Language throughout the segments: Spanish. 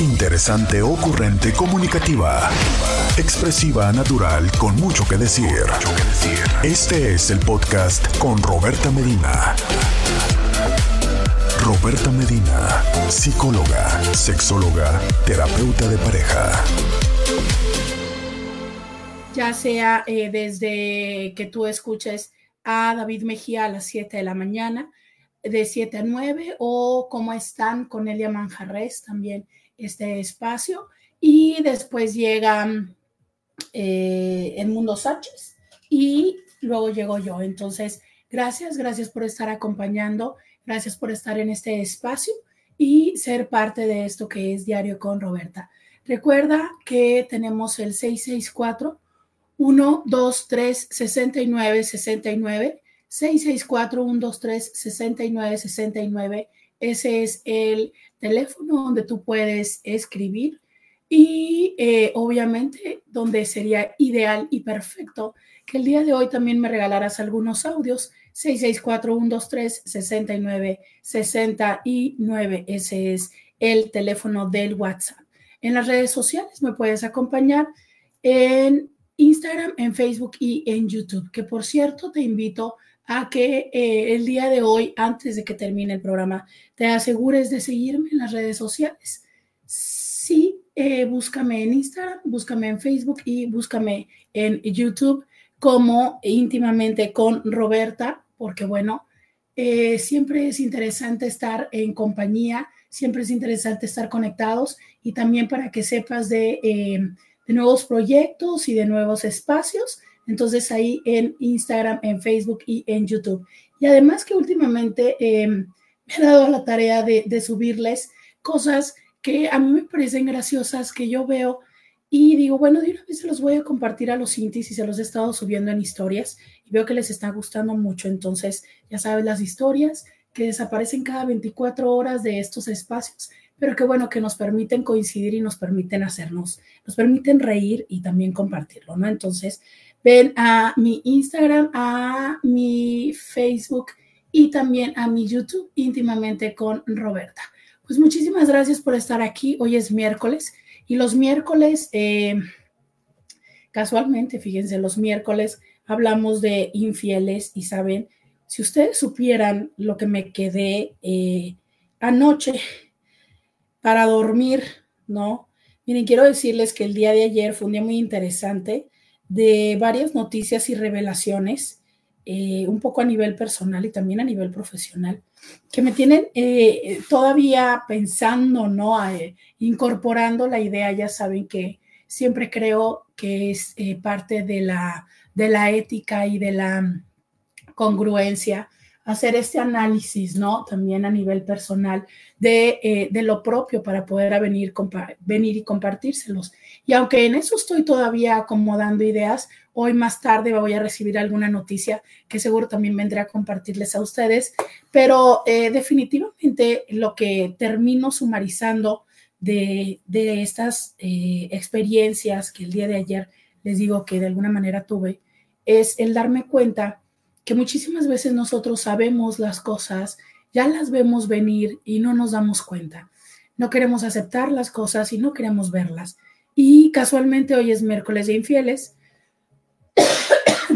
Interesante, ocurrente, comunicativa. Expresiva, natural, con mucho que decir. Este es el podcast con Roberta Medina. Roberta Medina, psicóloga, sexóloga, terapeuta de pareja. Ya sea eh, desde que tú escuches a David Mejía a las 7 de la mañana, de 7 a 9, o cómo están con Elia Manjarres también este espacio. Y después llega eh, El Mundo Sánchez y luego llego yo. Entonces, gracias, gracias por estar acompañando, gracias por estar en este espacio y ser parte de esto que es Diario con Roberta. Recuerda que tenemos el 664 123 69 69 664 123 69 69 ese es el teléfono donde tú puedes escribir y eh, obviamente donde sería ideal y perfecto que el día de hoy también me regalaras algunos audios 664-123-6969. Ese es el teléfono del WhatsApp. En las redes sociales me puedes acompañar en Instagram, en Facebook y en YouTube, que por cierto te invito a que eh, el día de hoy, antes de que termine el programa, te asegures de seguirme en las redes sociales. Sí, eh, búscame en Instagram, búscame en Facebook y búscame en YouTube como íntimamente con Roberta, porque bueno, eh, siempre es interesante estar en compañía, siempre es interesante estar conectados y también para que sepas de, de nuevos proyectos y de nuevos espacios entonces ahí en Instagram, en Facebook y en YouTube. Y además que últimamente em, me he dado la tarea de, subirles cosas que a mí me parecen graciosas, que yo veo y digo, bueno, de una vez se los voy a compartir a los intis y se los he estado subiendo en historias y veo que les está gustando mucho. Entonces, ya sabes, las historias que desaparecen cada 24 horas de estos espacios, pero que bueno, que nos permiten coincidir y nos permiten hacernos, nos permiten reír y también compartirlo, ¿no? Entonces, Ven a mi Instagram, a mi Facebook y también a mi YouTube íntimamente con Roberta. Pues muchísimas gracias por estar aquí. Hoy es miércoles y los miércoles, eh, casualmente, fíjense, los miércoles hablamos de infieles y saben, si ustedes supieran lo que me quedé eh, anoche para dormir, ¿no? Miren, quiero decirles que el día de ayer fue un día muy interesante de varias noticias y revelaciones, eh, un poco a nivel personal y también a nivel profesional, que me tienen eh, todavía pensando, ¿no? Eh, incorporando la idea, ya saben que siempre creo que es parte de la, de la ética y de la congruencia hacer este análisis, ¿no? También a nivel personal de, de lo propio para poder venir, venir y compartírselos. Y aunque en eso estoy todavía acomodando ideas, hoy más tarde voy a recibir alguna noticia que seguro también vendré a compartirles a ustedes, pero eh, definitivamente lo que termino sumarizando de, estas eh, experiencias que el día de ayer les digo que de alguna manera tuve, es el darme cuenta que muchísimas veces nosotros sabemos las cosas, ya las vemos venir y no nos damos cuenta. No queremos aceptar las cosas y no queremos verlas. Y casualmente hoy es miércoles de infieles.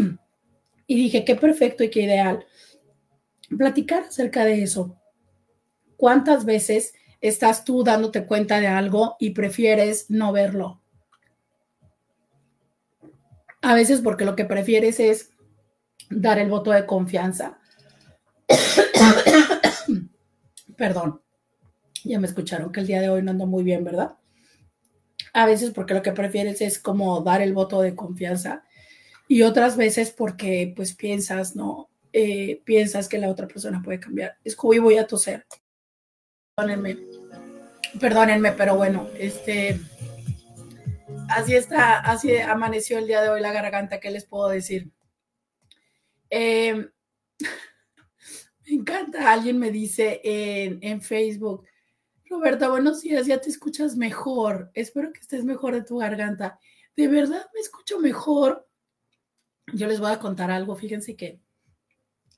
y dije, qué perfecto y qué ideal platicar acerca de eso. ¿Cuántas veces estás tú dándote cuenta de algo y prefieres no verlo? A veces porque lo que prefieres es dar el voto de confianza. Perdón, ya me escucharon que el día de hoy no ando muy bien, ¿verdad? a veces porque lo que prefieres es como dar el voto de confianza y otras veces porque pues piensas, ¿no? Eh, piensas que la otra persona puede cambiar. Es voy a toser. Perdónenme, perdónenme, pero bueno, este, así está, así amaneció el día de hoy la garganta, ¿qué les puedo decir? Em, me encanta, alguien me dice en, Facebook, Roberta, buenos días, ya te escuchas mejor. Espero que estés mejor de tu garganta. De verdad me escucho mejor. Yo les voy a contar algo. Fíjense que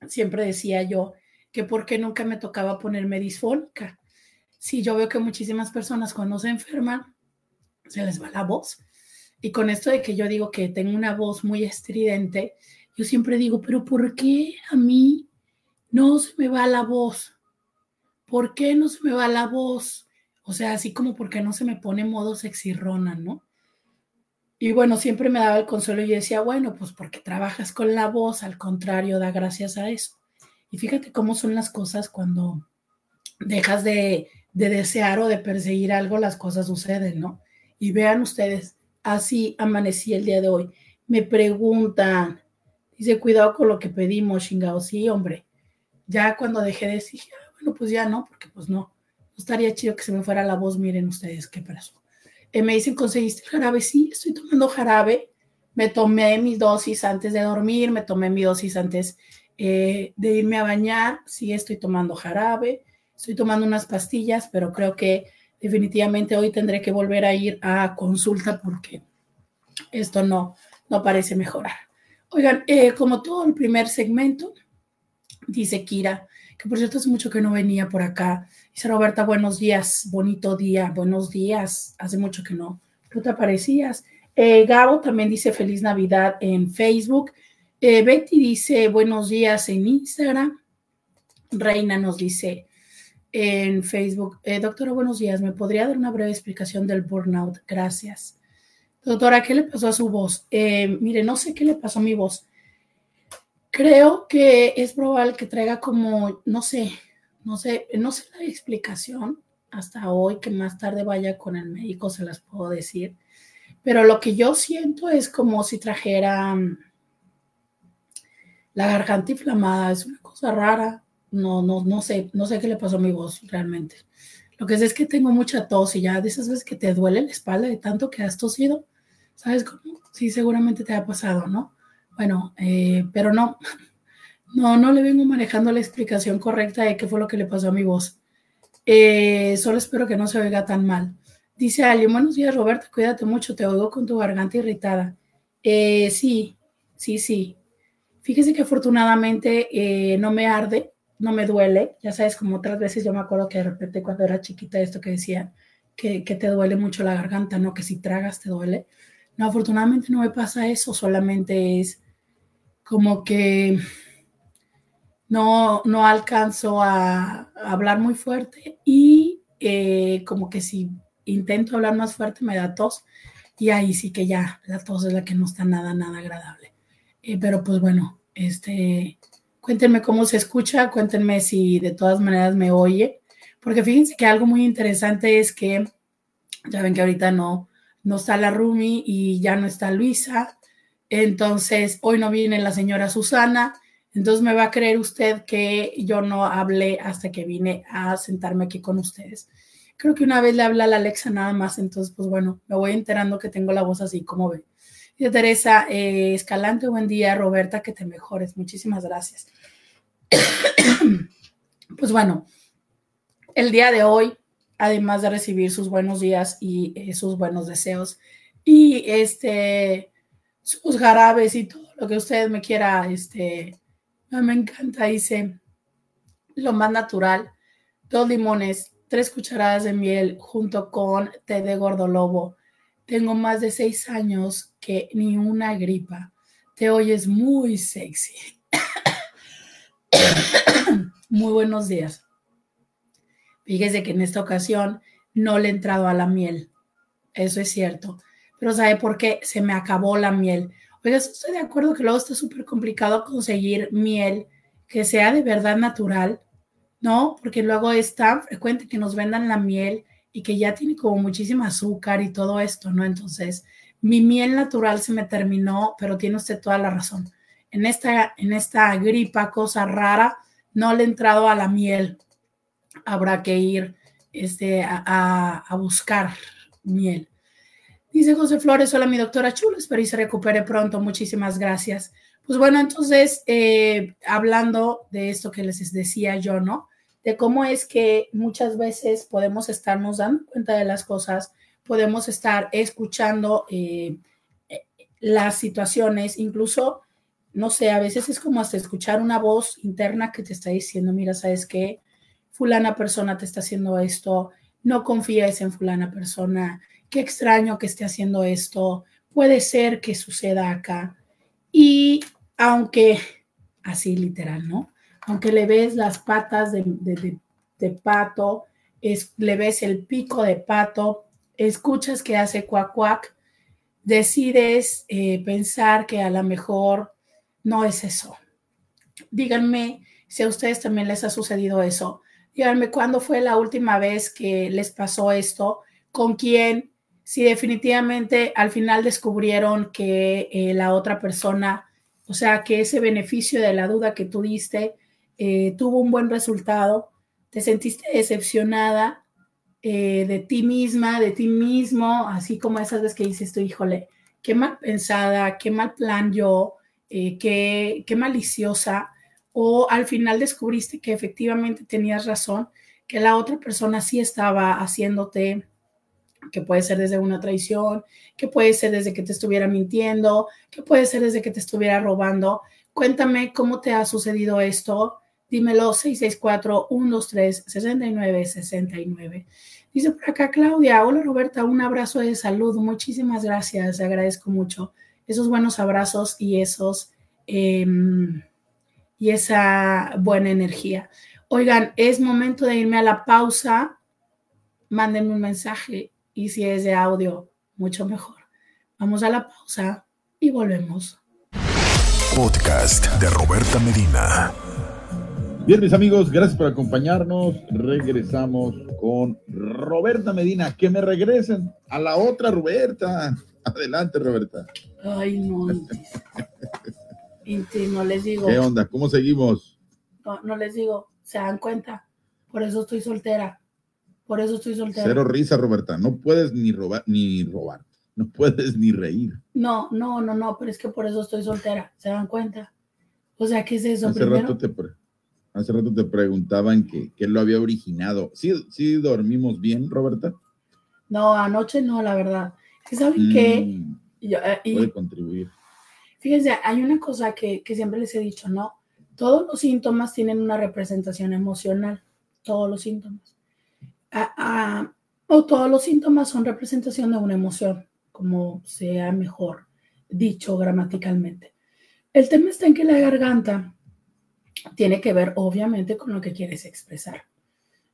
siempre decía yo que por qué nunca me tocaba ponerme disfónica. sí, yo veo que muchísimas personas cuando se enferman, se les va la voz. Y con esto de que yo digo que tengo una voz muy estridente, yo siempre digo, pero ¿por qué a mí no se me va la voz? ¿Por qué no se me va la voz? O sea, así como porque no se me pone modo sexirrona, ¿no? Y bueno, siempre me daba el consuelo y decía, bueno, pues porque trabajas con la voz, al contrario, da gracias a eso. Y fíjate cómo son las cosas cuando dejas de, de desear o de perseguir algo, las cosas suceden, ¿no? Y vean ustedes, así amanecí el día de hoy. Me preguntan, dice, cuidado con lo que pedimos, chingado. Sí, hombre. Ya cuando dejé de decir, ah, bueno, pues ya no, porque pues no. No estaría chido que se me fuera la voz. Miren ustedes qué pasó. Eh, me dicen, ¿conseguiste jarabe? Sí, estoy tomando jarabe. Me tomé mis dosis antes de dormir, me tomé mi dosis antes eh, de irme a bañar. Sí, estoy tomando jarabe. Estoy tomando unas pastillas, pero creo que definitivamente hoy tendré que volver a ir a consulta porque esto no, no parece mejorar. Oigan, eh, como todo el primer segmento, dice Kira, que por cierto hace mucho que no venía por acá. Dice Roberta, buenos días, bonito día, buenos días. Hace mucho que no, no te aparecías. Eh, Gabo también dice feliz Navidad en Facebook. Eh, Betty dice buenos días en Instagram. Reina nos dice en Facebook. Doctora, buenos días. ¿Me podría dar una breve explicación del burnout? Gracias. Doctora, ¿qué le pasó a su voz? Eh, mire, no sé qué le pasó a mi voz. Creo que es probable que traiga como, no sé, no sé, no sé la explicación hasta hoy, que más tarde vaya con el médico, se las puedo decir. Pero lo que yo siento es como si trajera mm, la garganta inflamada, es una cosa rara no, no, no sé, no sé qué le pasó a mi voz realmente. Lo que sé es que tengo mucha tos y ya de esas veces que te duele la espalda de tanto que has tosido, ¿sabes cómo? Sí, seguramente te ha pasado, ¿no? Bueno, eh, pero no, no, no le vengo manejando la explicación correcta de qué fue lo que le pasó a mi voz. Eh, solo espero que no se oiga tan mal. Dice alguien, buenos días Roberta, cuídate mucho, te oigo con tu garganta irritada. Eh, sí, sí, sí. Fíjese que afortunadamente no me arde, no me duele. Ya sabes, como otras veces yo me acuerdo que de repente cuando era chiquita esto que decía que, te duele mucho la garganta, ¿no? Que si tragas te duele. No, afortunadamente no me pasa eso, solamente es como que no, no alcanzo a, hablar muy fuerte y eh, como que si intento hablar más fuerte me da tos y ahí sí que ya la tos es la que no está nada, nada agradable. Eh, pero pues bueno, este, Cuéntenme cómo se escucha, cuéntenme si de todas maneras me oye, porque fíjense que algo muy interesante es que ya ven que ahorita no, no está la Rumi y ya no está Luisa, entonces hoy no viene la señora Susana, entonces me va a creer usted que yo no hablé hasta que vine a sentarme aquí con ustedes. Creo que una vez le habla a la Alexa nada más, entonces pues bueno, me voy enterando que tengo la voz así, como ve. Y Teresa eh, Escalante, buen día. Roberta, que te mejores. Muchísimas gracias. pues bueno, el día de hoy, además de recibir sus buenos días y eh, sus buenos deseos y este sus jarabes y todo lo que usted me quiera, este, me encanta, dice lo más natural, dos limones, tres cucharadas de miel junto con té de gordolobo. Tengo más de seis años que ni una gripa. Te oyes muy sexy. Muy buenos días. Fíjese que en esta ocasión no le he entrado a la miel. Eso es cierto. Pero ¿sabe por qué? Se me acabó la miel. Oiga, estoy de acuerdo que luego está súper complicado conseguir miel que sea de verdad natural, ¿no? Porque luego es tan frecuente que nos vendan la miel y que ya tiene como muchísimo azúcar y todo esto, ¿no? Entonces, mi miel natural se me terminó, pero tiene usted toda la razón en esta, en esta gripa, cosa rara, no le he entrado a la miel. Habrá que ir este, a, buscar miel. Dice José Flores, hola mi doctora Chula, espero y se recupere pronto, muchísimas gracias. Pues bueno, entonces, eh, hablando de esto que les decía yo, ¿no? De cómo es que muchas veces podemos estarnos dando cuenta de las cosas, podemos estar escuchando eh, eh, las situaciones, incluso no sé, a veces es como hasta escuchar una voz interna que te está diciendo, mira, ¿sabes qué? Fulana persona te está haciendo esto, no confíes en fulana persona, qué extraño que esté haciendo esto, puede ser que suceda acá. Y aunque, así literal, ¿no? Aunque le ves las patas de, pato, es, le ves el pico de pato, escuchas que hace cuac cuac, decides eh, pensar que a lo mejor no es eso. Díganme si a ustedes también les ha sucedido eso. Díganme cuándo fue la última vez que les pasó esto, con quién, si definitivamente al final descubrieron que eh, la otra persona, o sea, que ese beneficio de la duda que tú diste eh, tuvo un buen resultado, te sentiste decepcionada eh, de ti misma, de ti mismo, así como esas veces que dices tú, híjole, qué mal pensada, qué mal plan yo, qué, qué maliciosa, o al final descubriste que efectivamente tenías razón, que la otra persona sí estaba haciéndote que puede ser desde una traición, que puede ser desde que te estuviera mintiendo, que puede ser desde que te estuviera robando. Cuéntame cómo te ha sucedido esto. Dímelo 664-123-6969. Dice por acá Claudia, hola Roberta, un abrazo de salud. Muchísimas gracias, agradezco mucho esos buenos abrazos y esos em, y esa buena energía. Oigan, es momento de irme a la pausa. Mándenme un mensaje y si es de audio, mucho mejor. Vamos a la pausa y volvemos. Podcast de Roberta Medina. Bien, mis amigos, gracias por acompañarnos. Regresamos con Roberta Medina. Que me regresen a la otra Roberta. Adelante, Roberta. Ay, no. Inti, no les digo. ¿Qué onda? ¿Cómo seguimos? No, no les digo. Se dan cuenta. Por eso estoy soltera. Por eso estoy soltera. Cero risa, Roberta. No puedes ni robar, ni robar. No puedes ni reír. No, no, no, no, pero es que por eso estoy soltera. ¿Se dan cuenta? O sea, ¿qué es eso? Hace, rato te, hace rato te preguntaban qué lo había originado. ¿Sí, ¿Sí dormimos bien, Roberta? No, anoche no, la verdad. ¿Saben qué? Mm, eh, puede contribuir. Fíjense, hay una cosa que, que siempre les he dicho, ¿no? Todos los síntomas tienen una representación emocional. Todos los síntomas o todos los síntomas son representación de una emoción, como sea mejor dicho gramaticalmente. El tema está en que la garganta tiene que ver obviamente con lo que quieres expresar.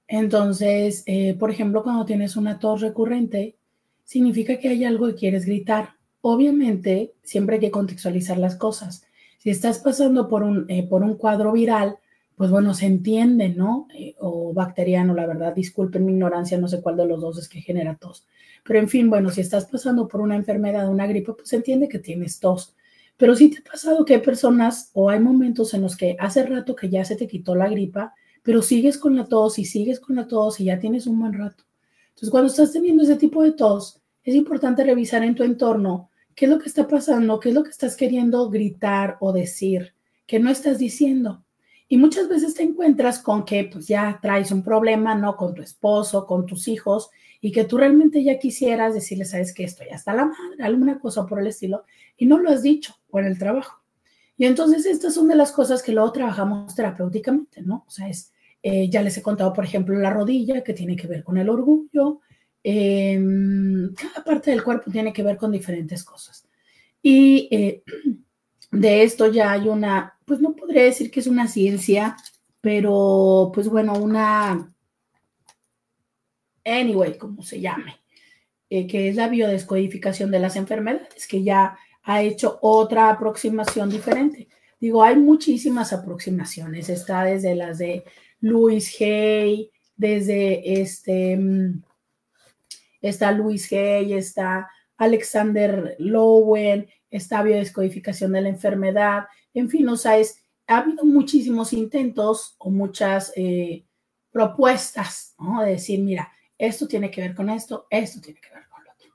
Entonces, eh, por ejemplo, cuando tienes una tos recurrente, significa que hay algo que quieres gritar. Obviamente, siempre hay que contextualizar las cosas. Si estás pasando por un, eh, por un cuadro viral, pues bueno, se entiende, ¿no? Eh, o bacteriano, la verdad, disculpen mi ignorancia, no sé cuál de los dos es que genera tos. Pero en fin, bueno, si estás pasando por una enfermedad, una gripe, pues se entiende que tienes tos. Pero sí te ha pasado que hay personas o hay momentos en los que hace rato que ya se te quitó la gripa, pero sigues con la tos y sigues con la tos y ya tienes un buen rato. Entonces, cuando estás teniendo ese tipo de tos, es importante revisar en tu entorno qué es lo que está pasando, qué es lo que estás queriendo gritar o decir, que no estás diciendo. Y muchas veces te encuentras con que pues ya traes un problema, ¿no? Con tu esposo, con tus hijos, y que tú realmente ya quisieras decirle, sabes que esto ya está la madre, alguna cosa por el estilo, y no lo has dicho por el trabajo. Y entonces estas son de las cosas que luego trabajamos terapéuticamente, ¿no? O sea, es, eh, ya les he contado, por ejemplo, la rodilla, que tiene que ver con el orgullo, em, cada parte del cuerpo tiene que ver con diferentes cosas. Y eh, de esto ya hay una, pues no podría decir que es una ciencia, pero pues bueno, una, anyway, como se llame, eh, que es la biodescodificación de las enfermedades, que ya ha hecho otra aproximación diferente. Digo, hay muchísimas aproximaciones, está desde las de Louis Hay, desde este, mm, está Louis Hay, está Alexander Lowen, esta biodescodificación de la enfermedad, en fin, o sea, ha habido muchísimos intentos o muchas eh, propuestas, ¿no? De decir, mira, esto tiene que ver con esto, esto tiene que ver con lo otro.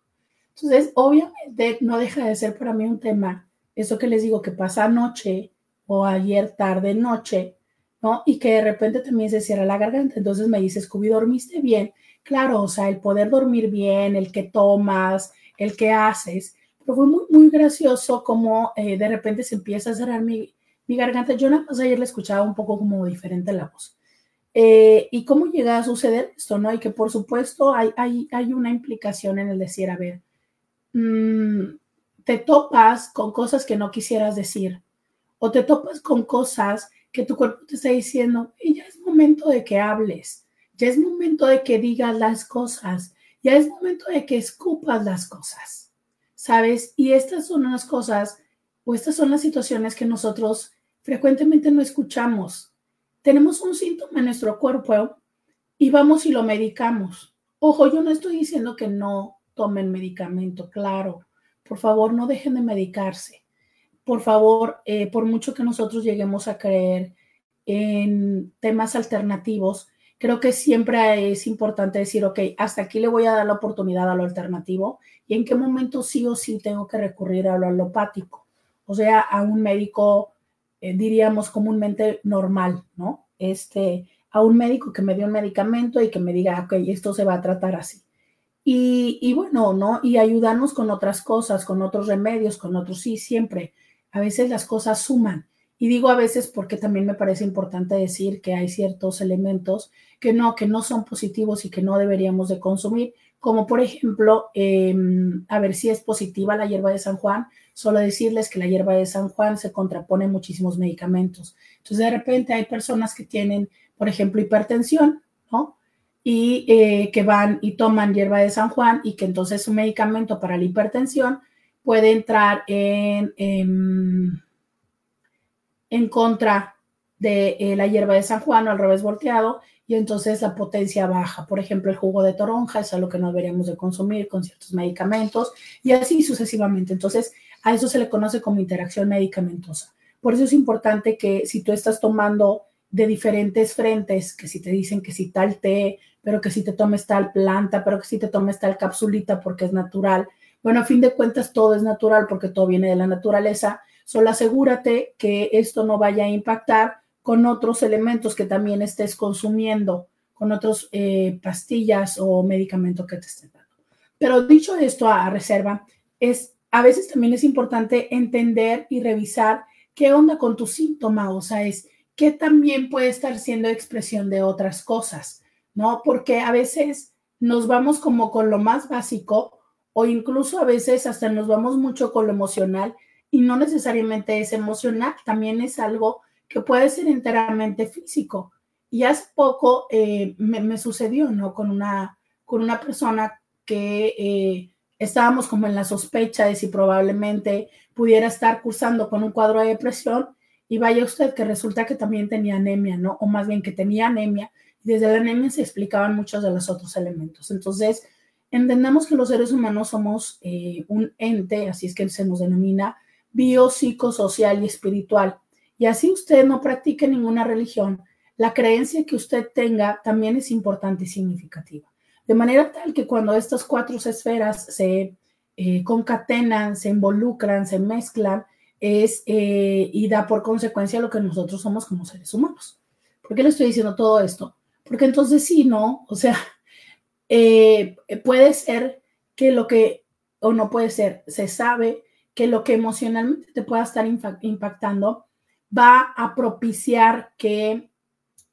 Entonces, obviamente, no deja de ser para mí un tema, eso que les digo que pasa anoche o ayer tarde, noche, ¿no? Y que de repente también se cierra la garganta. Entonces me dice, Scooby, ¿dormiste bien? Claro, o sea, el poder dormir bien, el que tomas, el que haces, fue muy, muy gracioso como eh, de repente se empieza a cerrar mi, mi, garganta. Yo nada más ayer le escuchaba un poco como diferente la voz. Eh, ¿Y cómo llega a suceder esto? ¿no? Y que por supuesto hay, hay, hay una implicación en el decir, a ver, mm, te topas con cosas que no quisieras decir o te topas con cosas que tu cuerpo te está diciendo, y ya es momento de que hables, ya es momento de que digas las cosas, ya es momento de que escupas las cosas, ¿sabes? Y estas son las cosas o estas son las situaciones que nosotros frecuentemente no escuchamos. Tenemos un síntoma en nuestro cuerpo y vamos y lo medicamos. Ojo, yo no estoy diciendo que no tomen medicamento, claro. Por favor, no dejen de medicarse por favor, eh, por mucho que nosotros lleguemos a creer en temas alternativos, creo que siempre es importante decir, ok, hasta aquí le voy a dar la oportunidad a lo alternativo y en qué momento sí o sí tengo que recurrir a lo alopático, o sea, a un médico, eh, diríamos comúnmente normal, ¿no? Este, a un médico que me dio un medicamento y que me diga, ok, esto se va a tratar así. Y, y bueno, ¿no? Y ayudarnos con otras cosas, con otros remedios, con otros, sí, siempre a veces las cosas suman. Y digo a veces porque también me parece importante decir que hay ciertos elementos que no, que no son positivos y que no deberíamos de consumir, como por ejemplo, em, a ver si es positiva la hierba de San Juan, solo decirles que la hierba de San Juan se contrapone a muchísimos medicamentos. Entonces de repente hay personas que tienen, por ejemplo, hipertensión, ¿no? Y eh, que van y toman hierba de San Juan y que entonces un medicamento para la hipertensión puede entrar en, en, contra de eh, la hierba de San Juan o al revés volteado y entonces la potencia baja. Por ejemplo, el jugo de toronja es algo que no deberíamos de consumir con ciertos medicamentos y así sucesivamente. Entonces, a eso se le conoce como interacción medicamentosa. Por eso es importante que si tú estás tomando de diferentes frentes, que si te dicen que si tal té, pero que si te tomes tal planta, pero que si te tomes tal capsulita porque es natural, bueno, a fin de cuentas todo es natural porque todo viene de la naturaleza. Solo asegúrate que esto no vaya a impactar con otros elementos que también estés consumiendo, con otras eh, pastillas o medicamentos que te estén dando. Pero dicho esto a, reserva, es a veces también es importante entender y revisar qué onda con tu síntoma, o sea, es qué también puede estar siendo expresión de otras cosas, ¿no? Porque a veces nos vamos como con lo más básico o incluso a veces hasta nos vamos mucho con lo emocional y no necesariamente es emocional, también es algo que puede ser enteramente físico. Y hace poco eh, me, sucedió, ¿no? Con una, con una persona que eh, estábamos como en la sospecha de si probablemente pudiera estar cursando con un cuadro de depresión y vaya usted que resulta que también tenía anemia, ¿no? O más bien que tenía anemia. Y desde la anemia se explicaban muchos de los otros elementos. Entonces, Entendemos que los seres humanos somos eh, un ente, así es que se nos denomina biopsicosocial y espiritual. Y así usted no practique ninguna religión, la creencia que usted tenga también es importante y significativa. De manera tal que cuando estas cuatro esferas se eh, concatenan, se involucran, se mezclan, es eh, y da por consecuencia lo que nosotros somos como seres humanos. ¿Por qué le estoy diciendo todo esto? Porque entonces sí, ¿no? O sea, eh, puede ser que lo que, o no puede ser, se sabe que lo que emocionalmente te pueda estar impactando va a propiciar que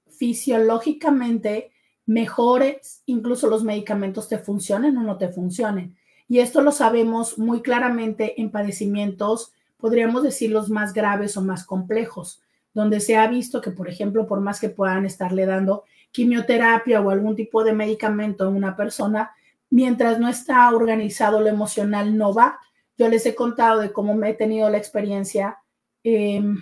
fisiológicamente mejores, incluso los medicamentos te funcionen o no te funcionen. Y esto lo sabemos muy claramente en padecimientos, podríamos decir, los más graves o más complejos, donde se ha visto que, por ejemplo, por más que puedan estarle dando quimioterapia o algún tipo de medicamento en una persona, mientras no está organizado lo emocional, no va. Yo les he contado de cómo me he tenido la experiencia. Em,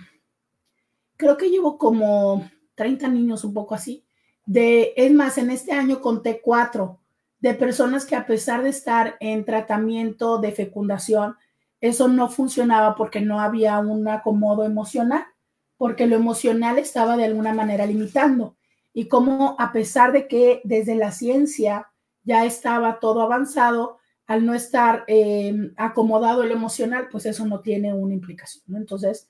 creo que llevo como 30 niños, un poco así. De, es más, en este año conté cuatro de personas que a pesar de estar en tratamiento de fecundación, eso no funcionaba porque no había un acomodo emocional, porque lo emocional estaba de alguna manera limitando y cómo a pesar de que desde la ciencia ya estaba todo avanzado, al no estar em, acomodado el emocional, pues eso no tiene una implicación. Entonces,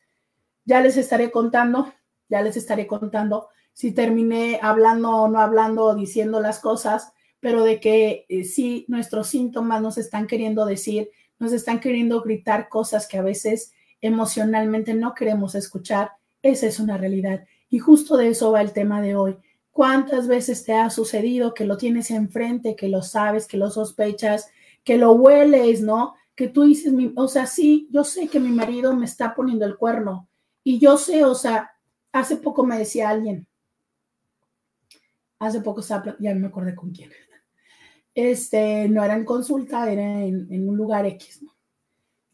ya les estaré contando, ya les estaré contando si terminé hablando o no hablando, diciendo las cosas, pero de que eh, sí, nuestros síntomas nos están queriendo decir, nos están queriendo gritar cosas que a veces emocionalmente no queremos escuchar, esa es una realidad. Y justo de eso va el tema de hoy ¿Cuántas veces te ha sucedido que lo tienes enfrente, que lo sabes, que lo sospechas, que lo hueles, ¿no? Que tú dices, o sea, sí, yo sé que mi marido me está poniendo el cuerno y yo sé, o sea, hace poco me decía alguien, hace poco estaba, ya me acordé con quién, este, no era en consulta, era en, en un lugar X, ¿no?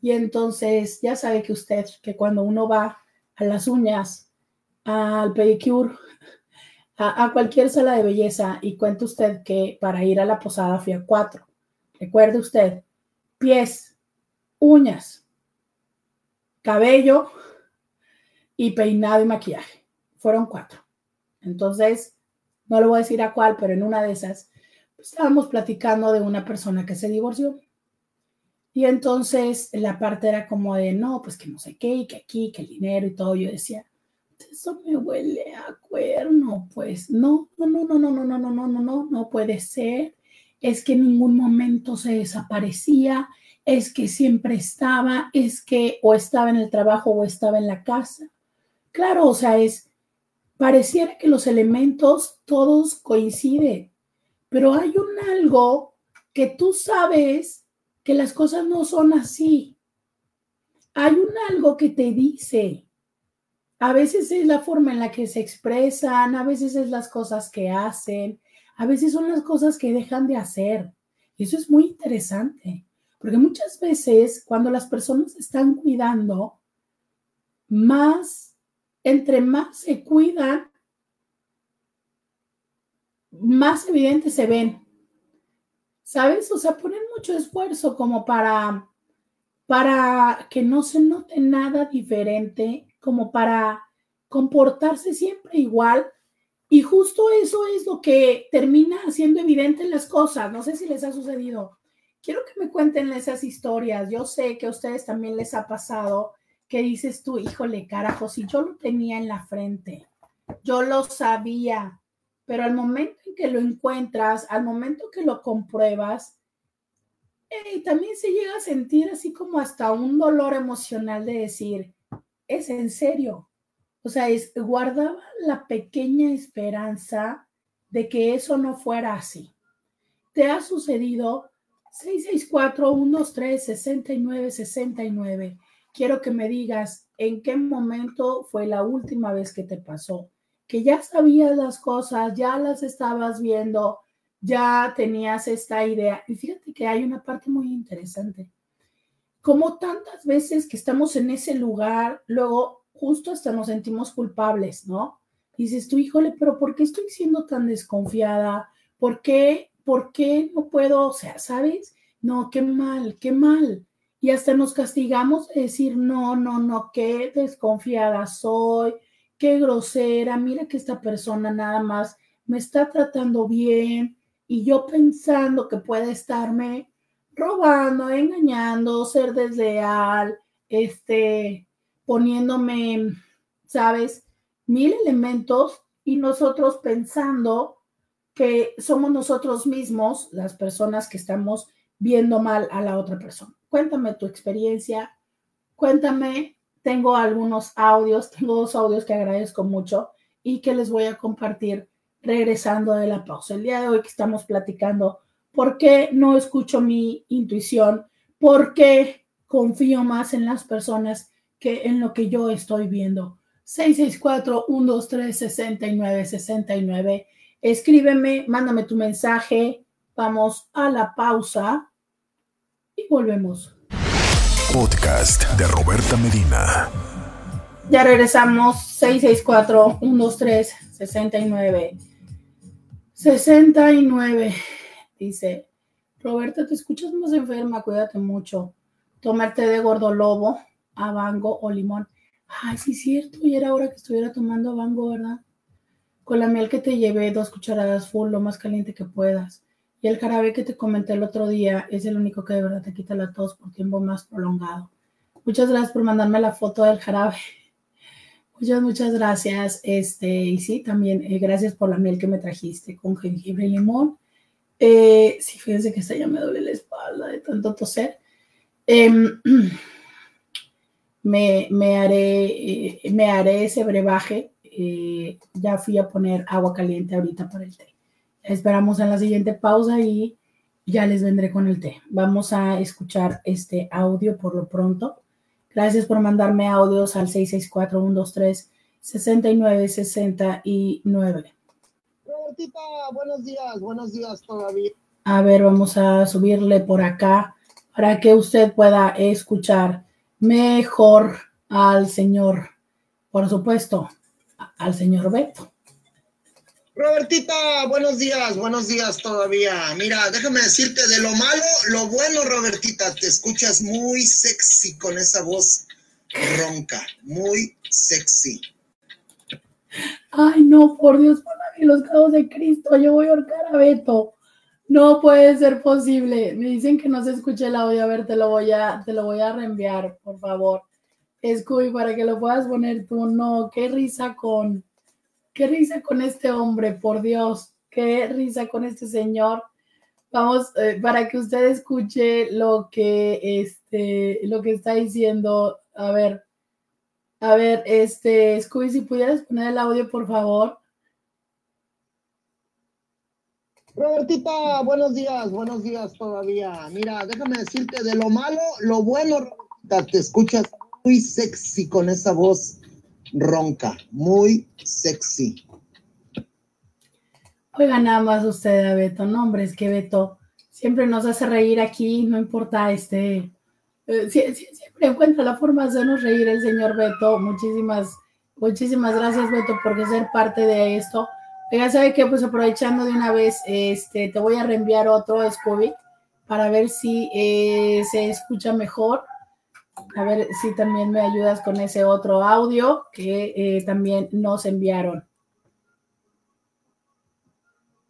Y entonces ya sabe que usted, que cuando uno va a las uñas, al pedicure, a, cualquier sala de belleza y cuenta usted que para ir a la posada fui a cuatro. Recuerde usted, pies, uñas, cabello y peinado y maquillaje. Fueron cuatro. Entonces, no le voy a decir a cuál, pero en una de esas pues, estábamos platicando de una persona que se divorció. Y entonces la parte era como de, no, pues que no sé qué, y que aquí, que el dinero y todo. Yo decía, eso me huele a cuerno, pues no, no, no, no, no, no, no, no, no, no, no, no puede ser. Es que en ningún momento se desaparecía, es que siempre estaba, es que o estaba en el trabajo o estaba en la casa. Claro, o sea, es, pareciera que los elementos todos coinciden, pero hay un algo que tú sabes que las cosas no son así. Hay un algo que te dice, a veces es la forma en la que se expresan, a veces es las cosas que hacen, a veces son las cosas que dejan de hacer. Eso es muy interesante, porque muchas veces cuando las personas están cuidando, más, entre más se cuidan, más evidentes se ven. ¿Sabes? O sea, ponen mucho esfuerzo como para, para que no se note nada diferente como para comportarse siempre igual. Y justo eso es lo que termina haciendo evidente las cosas. No sé si les ha sucedido. Quiero que me cuenten esas historias. Yo sé que a ustedes también les ha pasado que dices tú, híjole, carajo, si yo lo tenía en la frente, yo lo sabía, pero al momento en que lo encuentras, al momento que lo compruebas, también se llega a sentir así como hasta un dolor emocional de decir, es en serio. O sea, es, guardaba la pequeña esperanza de que eso no fuera así. ¿Te ha sucedido? 664-123-6969. Quiero que me digas en qué momento fue la última vez que te pasó, que ya sabías las cosas, ya las estabas viendo, ya tenías esta idea. Y fíjate que hay una parte muy interesante como tantas veces que estamos en ese lugar, luego justo hasta nos sentimos culpables, ¿no? Dices tú, híjole, pero ¿por qué estoy siendo tan desconfiada? ¿Por qué, por qué no puedo, o sea, sabes? No, qué mal, qué mal. Y hasta nos castigamos de decir, no, no, no, qué desconfiada soy, qué grosera, mira que esta persona nada más me está tratando bien y yo pensando que puede estarme robando, engañando, ser desleal, este, poniéndome, sabes, mil elementos y nosotros pensando que somos nosotros mismos las personas que estamos viendo mal a la otra persona. Cuéntame tu experiencia, cuéntame, tengo algunos audios, tengo dos audios que agradezco mucho y que les voy a compartir regresando de la pausa. El día de hoy que estamos platicando ¿Por qué no escucho mi intuición? ¿Por qué confío más en las personas que en lo que yo estoy viendo? 664-123-6969. Escríbeme, mándame tu mensaje. Vamos a la pausa y volvemos. Podcast de Roberta Medina. Ya regresamos. 664-123-69. 69. Dice, Roberta, te escuchas más enferma, cuídate mucho. Tomarte de gordolobo, abango o limón. Ay, sí, cierto, y era hora que estuviera tomando abango, ¿verdad? Con la miel que te llevé, dos cucharadas full, lo más caliente que puedas. Y el jarabe que te comenté el otro día es el único que de verdad te quita la tos por tiempo más prolongado. Muchas gracias por mandarme la foto del jarabe. Muchas, muchas gracias. Este, y sí, también eh, gracias por la miel que me trajiste con jengibre y limón. Eh, sí, fíjense que esta ya me duele la espalda de tanto toser. Em, me, haré, eh, me haré ese brebaje eh, ya fui a poner agua caliente ahorita para el té. Esperamos en la siguiente pausa y ya les vendré con el té. Vamos a escuchar este audio por lo pronto. Gracias por mandarme audios al 664-123-6969. Robertita, buenos días, buenos días todavía. A ver, vamos a subirle por acá para que usted pueda escuchar mejor al señor, por supuesto, al señor Beto. Robertita, buenos días, buenos días todavía. Mira, déjame decirte de lo malo, lo bueno, Robertita, te escuchas muy sexy con esa voz ronca, muy sexy. Ay, no, por Dios, por la los cabos de Cristo, yo voy a ahorcar a Beto. No puede ser posible. Me dicen que no se escuche el audio. A ver, te lo voy a, te lo voy a reenviar, por favor. Scooby, para que lo puedas poner tú. No, qué risa con, qué risa con este hombre, por Dios. Qué risa con este señor. Vamos, eh, para que usted escuche lo que, este, lo que está diciendo. A ver, a ver, este, Scooby, si pudieras poner el audio, por favor. Robertita, buenos días, buenos días todavía. Mira, déjame decirte de lo malo, lo bueno, Robertita, te escuchas muy sexy con esa voz ronca, muy sexy. Oiga nada más usted Beto, no hombre, es que Beto siempre nos hace reír aquí, no importa este, eh, siempre encuentra la forma de hacernos reír el señor Beto. Muchísimas, muchísimas gracias Beto por ser parte de esto. Oiga, ¿sabe qué? Pues aprovechando de una vez, este, te voy a reenviar otro Scooby para ver si eh, se escucha mejor. A ver si también me ayudas con ese otro audio que eh, también nos enviaron.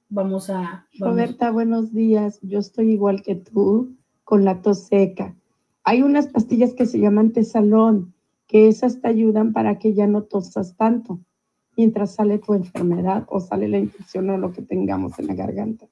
Vamos a. Roberta, buenos días. Yo estoy igual que tú con la tos seca. Hay unas pastillas que se llaman tesalón, que esas te ayudan para que ya no tosas tanto mientras sale tu enfermedad o sale la infección o lo que tengamos en la garganta.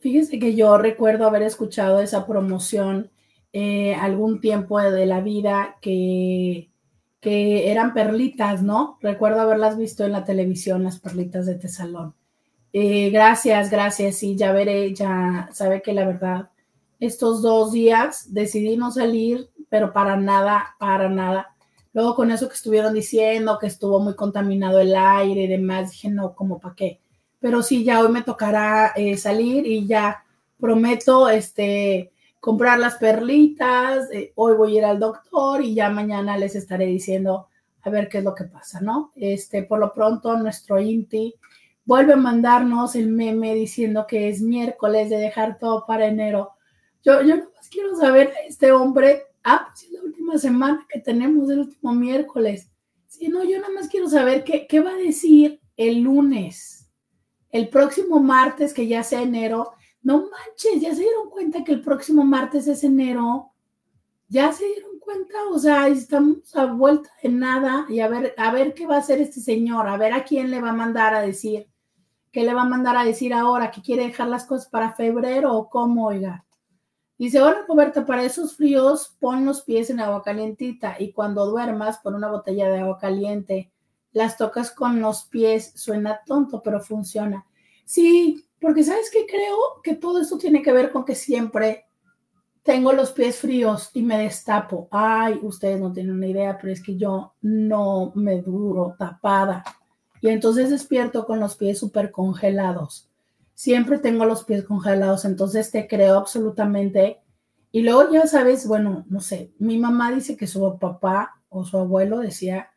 Fíjese que yo recuerdo haber escuchado esa promoción eh, algún tiempo de la vida que, que eran perlitas, ¿no? Recuerdo haberlas visto en la televisión, las perlitas de Tesalón. Eh, gracias, gracias. Sí, ya veré, ya sabe que la verdad, estos dos días decidí no salir, pero para nada, para nada. Luego con eso que estuvieron diciendo, que estuvo muy contaminado el aire y demás, dije, no, como para qué. Pero sí, ya hoy me tocará eh, salir y ya prometo este, comprar las perlitas. Eh, hoy voy a ir al doctor y ya mañana les estaré diciendo a ver qué es lo que pasa, ¿no? Este, por lo pronto, nuestro INTI vuelve a mandarnos el meme diciendo que es miércoles de dejar todo para enero. Yo, yo no quiero saber este hombre ah, pues es la última semana que tenemos, el último miércoles. Si no, yo nada más quiero saber qué, qué va a decir el lunes, el próximo martes, que ya sea enero. No manches, ya se dieron cuenta que el próximo martes es enero. Ya se dieron cuenta, o sea, estamos a vuelta de nada y a ver, a ver qué va a hacer este señor, a ver a quién le va a mandar a decir, qué le va a mandar a decir ahora, que quiere dejar las cosas para febrero o cómo, oiga. Dice, hola Roberta, para esos fríos pon los pies en agua calientita y cuando duermas pon una botella de agua caliente. Las tocas con los pies, suena tonto, pero funciona. Sí, porque sabes que creo que todo esto tiene que ver con que siempre tengo los pies fríos y me destapo. Ay, ustedes no tienen una idea, pero es que yo no me duro tapada. Y entonces despierto con los pies súper congelados siempre tengo los pies congelados, entonces te creo absolutamente. Y luego ya sabes, bueno, no sé, mi mamá dice que su papá o su abuelo decía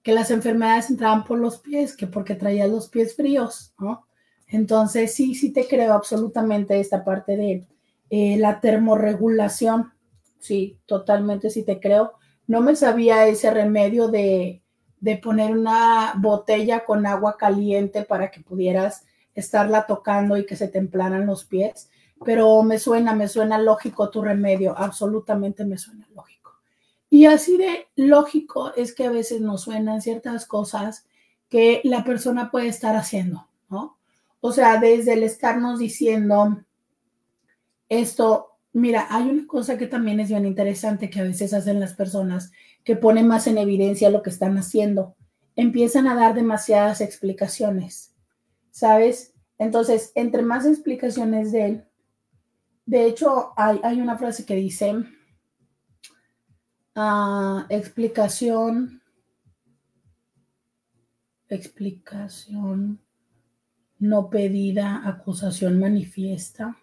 que las enfermedades entraban por los pies, que porque traía los pies fríos, ¿no? Entonces sí, sí te creo absolutamente esta parte de eh, la termorregulación, sí, totalmente sí te creo. No me sabía ese remedio de, de poner una botella con agua caliente para que pudieras estarla tocando y que se templaran los pies, pero me suena, me suena lógico tu remedio, absolutamente me suena lógico. Y así de lógico es que a veces nos suenan ciertas cosas que la persona puede estar haciendo, ¿no? O sea, desde el estarnos diciendo esto Mira, hay una cosa que también es bien interesante que a veces hacen las personas que ponen más en evidencia lo que están haciendo. Empiezan a dar demasiadas explicaciones, ¿sabes? Entonces, entre más explicaciones de él, de hecho, hay, hay una frase que dice, ah, explicación, explicación no pedida, acusación manifiesta.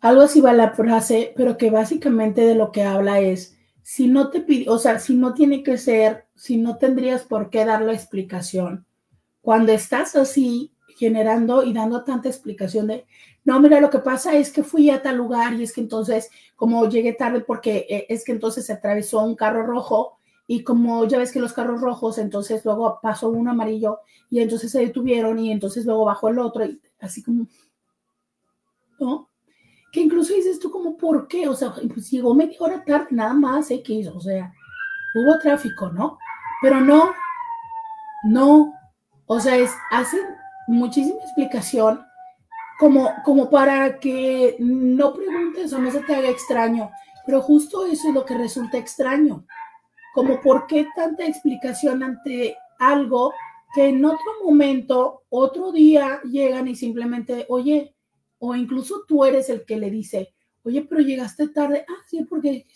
Algo así va la frase, pero que básicamente de lo que habla es, si no te pide, o sea, si no tiene que ser, si no tendrías por qué dar la explicación. Cuando estás así generando y dando tanta explicación de, no, mira, lo que pasa es que fui a tal lugar y es que entonces, como llegué tarde porque eh, es que entonces se atravesó un carro rojo y como ya ves que los carros rojos, entonces luego pasó un amarillo y entonces se detuvieron y entonces luego bajó el otro y así como, ¿no? Que incluso dices tú como, ¿por qué? O sea, pues llegó media hora tarde, nada más X, o sea, hubo tráfico, ¿no? Pero no, no, o sea, es, hacen muchísima explicación como, como para que no preguntes o no se te haga extraño, pero justo eso es lo que resulta extraño. Como por qué tanta explicación ante algo que en otro momento, otro día llegan y simplemente, oye, o incluso tú eres el que le dice, oye, pero llegaste tarde, ah, sí, porque...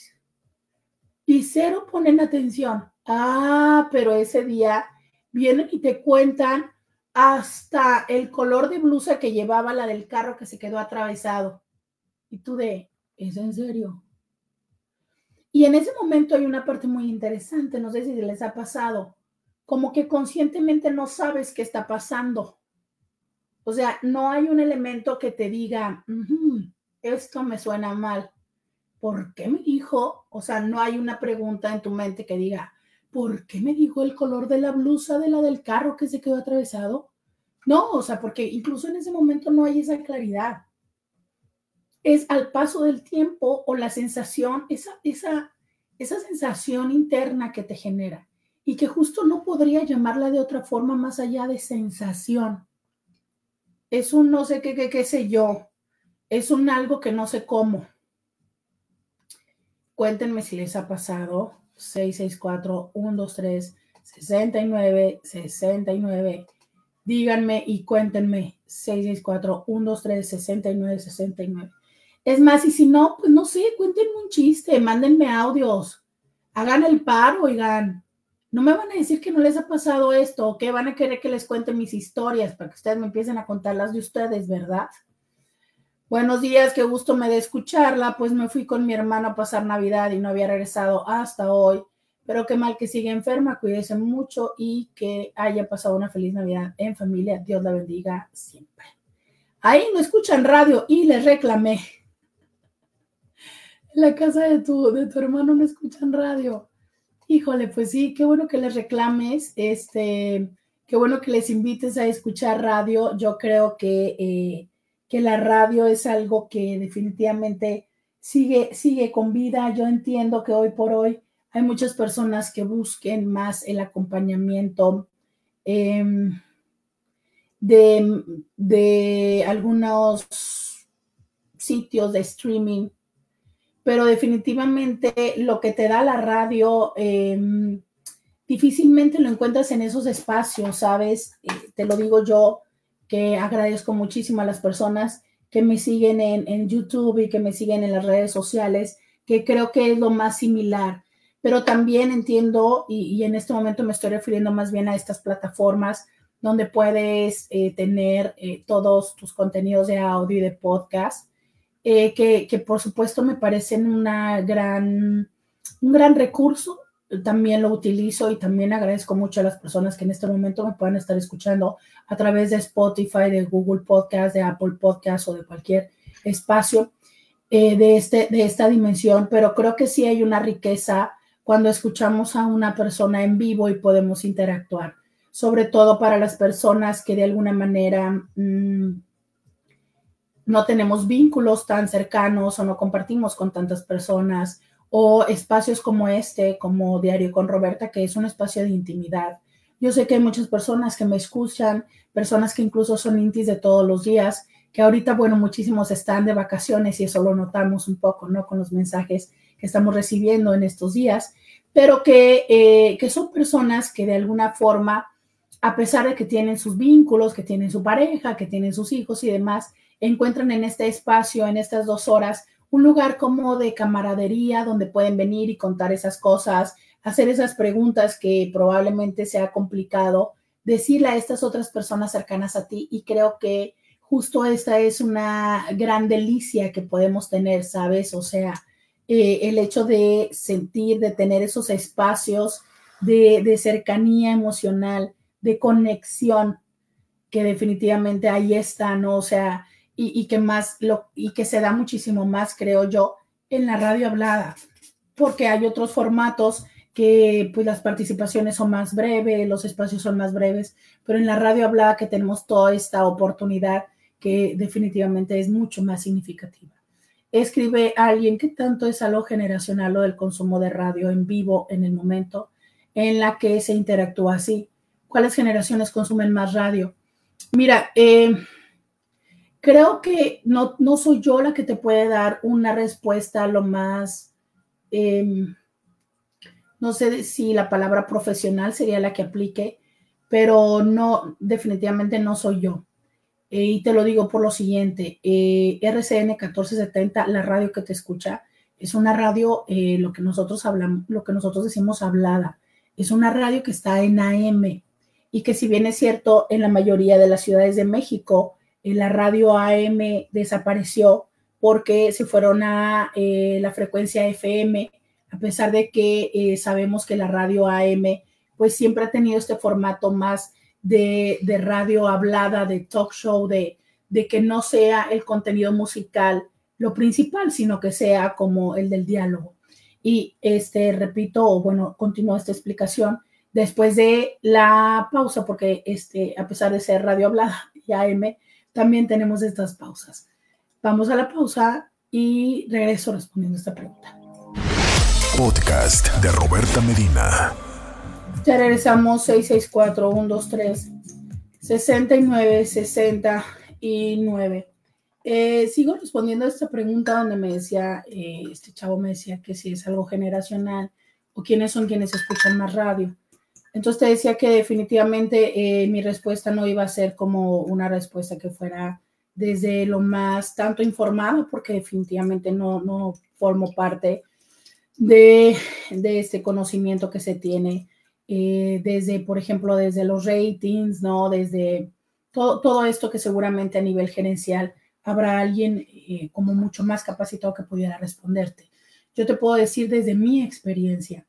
Y cero ponen atención, ah, pero ese día vienen y te cuentan hasta el color de blusa que llevaba la del carro que se quedó atravesado. Y tú de, ¿es en serio? Y en ese momento hay una parte muy interesante, no sé si les ha pasado, como que conscientemente no sabes qué está pasando. O sea, no hay un elemento que te diga, esto me suena mal. ¿Por qué me dijo? O sea, no hay una pregunta en tu mente que diga, ¿por qué me dijo el color de la blusa de la del carro que se quedó atravesado? No, o sea, porque incluso en ese momento no hay esa claridad es al paso del tiempo o la sensación, esa, esa, esa sensación interna que te genera y que justo no podría llamarla de otra forma más allá de sensación. Es un no sé qué, qué, qué sé yo, es un algo que no sé cómo. Cuéntenme si les ha pasado 664 123 69 69. Díganme y cuéntenme 664 123 69 69. Es más, y si no, pues no sé, cuéntenme un chiste, mándenme audios, hagan el paro, oigan. No me van a decir que no les ha pasado esto o que van a querer que les cuente mis historias para que ustedes me empiecen a contar las de ustedes, ¿verdad? Buenos días, qué gusto me de escucharla. Pues me fui con mi hermano a pasar Navidad y no había regresado hasta hoy. Pero qué mal que sigue enferma, cuídese mucho y que haya pasado una feliz Navidad en familia. Dios la bendiga siempre. Ahí no escuchan radio y les reclamé la casa de tu, de tu hermano no escuchan radio. Híjole, pues sí, qué bueno que les reclames, este, qué bueno que les invites a escuchar radio. Yo creo que, eh, que la radio es algo que definitivamente sigue, sigue con vida. Yo entiendo que hoy por hoy hay muchas personas que busquen más el acompañamiento em, de, de algunos sitios de streaming pero definitivamente lo que te da la radio em, difícilmente lo encuentras en esos espacios, ¿sabes? Eh, te lo digo yo, que agradezco muchísimo a las personas que me siguen en, YouTube y que me siguen en las redes sociales, que creo que es lo más similar. Pero también entiendo, y, en este momento me estoy refiriendo más bien a estas plataformas donde puedes eh, tener eh, todos tus contenidos de audio y de podcast eh, que, por supuesto me parecen una gran, un gran recurso. También lo utilizo y también agradezco mucho a las personas que en este momento me puedan estar escuchando a través de Spotify, de Google Podcast, de Apple Podcast o de cualquier espacio eh, de, este, de esta dimensión. Pero creo que sí hay una riqueza cuando escuchamos a una persona en vivo y podemos interactuar, sobre todo para las personas que de alguna manera... Mm, no tenemos vínculos tan cercanos o no compartimos con tantas personas o espacios como este, como Diario con Roberta, que es un espacio de intimidad. Yo sé que hay muchas personas que me escuchan, personas que incluso son intis de todos los días, que ahorita, bueno, muchísimos están de vacaciones y eso lo notamos un poco, ¿no? Con los mensajes que estamos recibiendo en estos días, pero que, eh, que son personas que de alguna forma, a pesar de que tienen sus vínculos, que tienen su pareja, que tienen sus hijos y demás, encuentran en este espacio, en estas dos horas, un lugar como de camaradería donde pueden venir y contar esas cosas, hacer esas preguntas que probablemente sea complicado, decirle a estas otras personas cercanas a ti y creo que justo esta es una gran delicia que podemos tener, ¿sabes? O sea, eh, el hecho de sentir, de tener esos espacios de, de cercanía emocional, de conexión, que definitivamente ahí está, ¿no? O sea, y, que más lo, y que se da muchísimo más, creo yo, en la radio hablada, porque hay otros formatos que pues las participaciones son más breves, los espacios son más breves, pero en la radio hablada que tenemos toda esta oportunidad que definitivamente es mucho más significativa. Escribe alguien que tanto es algo generacional lo del consumo de radio en vivo en el momento en la que se interactúa así. ¿Cuáles generaciones consumen más radio? Mira, eh, creo que no, no soy yo la que te puede dar una respuesta lo más, em, no sé si la palabra profesional sería la que aplique, pero no, definitivamente no soy yo. Eh, y te lo digo por lo siguiente, eh, RCN 1470, la radio que te escucha, es una radio, eh, lo que nosotros hablamos, lo que nosotros decimos hablada, es una radio que está en AM y que si bien es cierto, en la mayoría de las ciudades de México, la radio AM desapareció porque se fueron a eh, la frecuencia FM, a pesar de que eh, sabemos que la radio AM pues siempre ha tenido este formato más de, radio hablada, de talk show, de, de que no sea el contenido musical lo principal, sino que sea como el del diálogo. Y este, repito, bueno, continúo esta explicación después de la pausa, porque este, a pesar de ser radio hablada y AM, también tenemos estas pausas. Vamos a la pausa y regreso respondiendo esta pregunta. Podcast de Roberta Medina. Ya regresamos 664-123-6969. Eh, sigo respondiendo a esta pregunta donde me decía, eh, este chavo me decía que si es algo generacional o quiénes son quienes escuchan más radio. Entonces te decía que definitivamente eh, mi respuesta no iba a ser como una respuesta que fuera desde lo más tanto informado, porque definitivamente no, no formo parte de, de este conocimiento que se tiene eh, desde, por ejemplo, desde los ratings, ¿no? Desde todo, todo esto que seguramente a nivel gerencial habrá alguien eh, como mucho más capacitado que pudiera responderte. Yo te puedo decir desde mi experiencia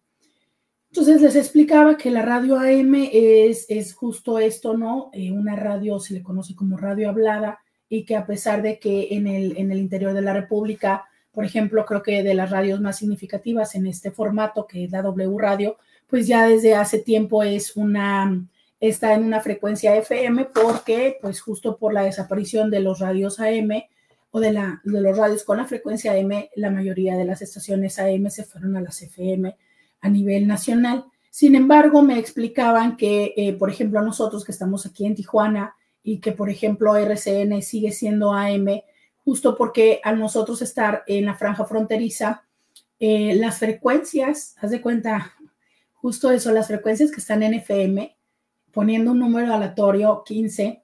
entonces les explicaba que la radio AM es, es justo esto, ¿no? Eh, una radio se le conoce como radio hablada y que a pesar de que en el, en el interior de la República, por ejemplo, creo que de las radios más significativas en este formato, que es la W Radio, pues ya desde hace tiempo es una, está en una frecuencia FM porque, pues justo por la desaparición de los radios AM o de, la, de los radios con la frecuencia AM, la mayoría de las estaciones AM se fueron a las FM a nivel nacional. Sin embargo, me explicaban que, eh, por ejemplo, nosotros que estamos aquí en Tijuana y que, por ejemplo, RCN sigue siendo AM, justo porque al nosotros estar en la franja fronteriza, eh, las frecuencias, haz de cuenta, justo eso, las frecuencias que están en FM, poniendo un número aleatorio 15,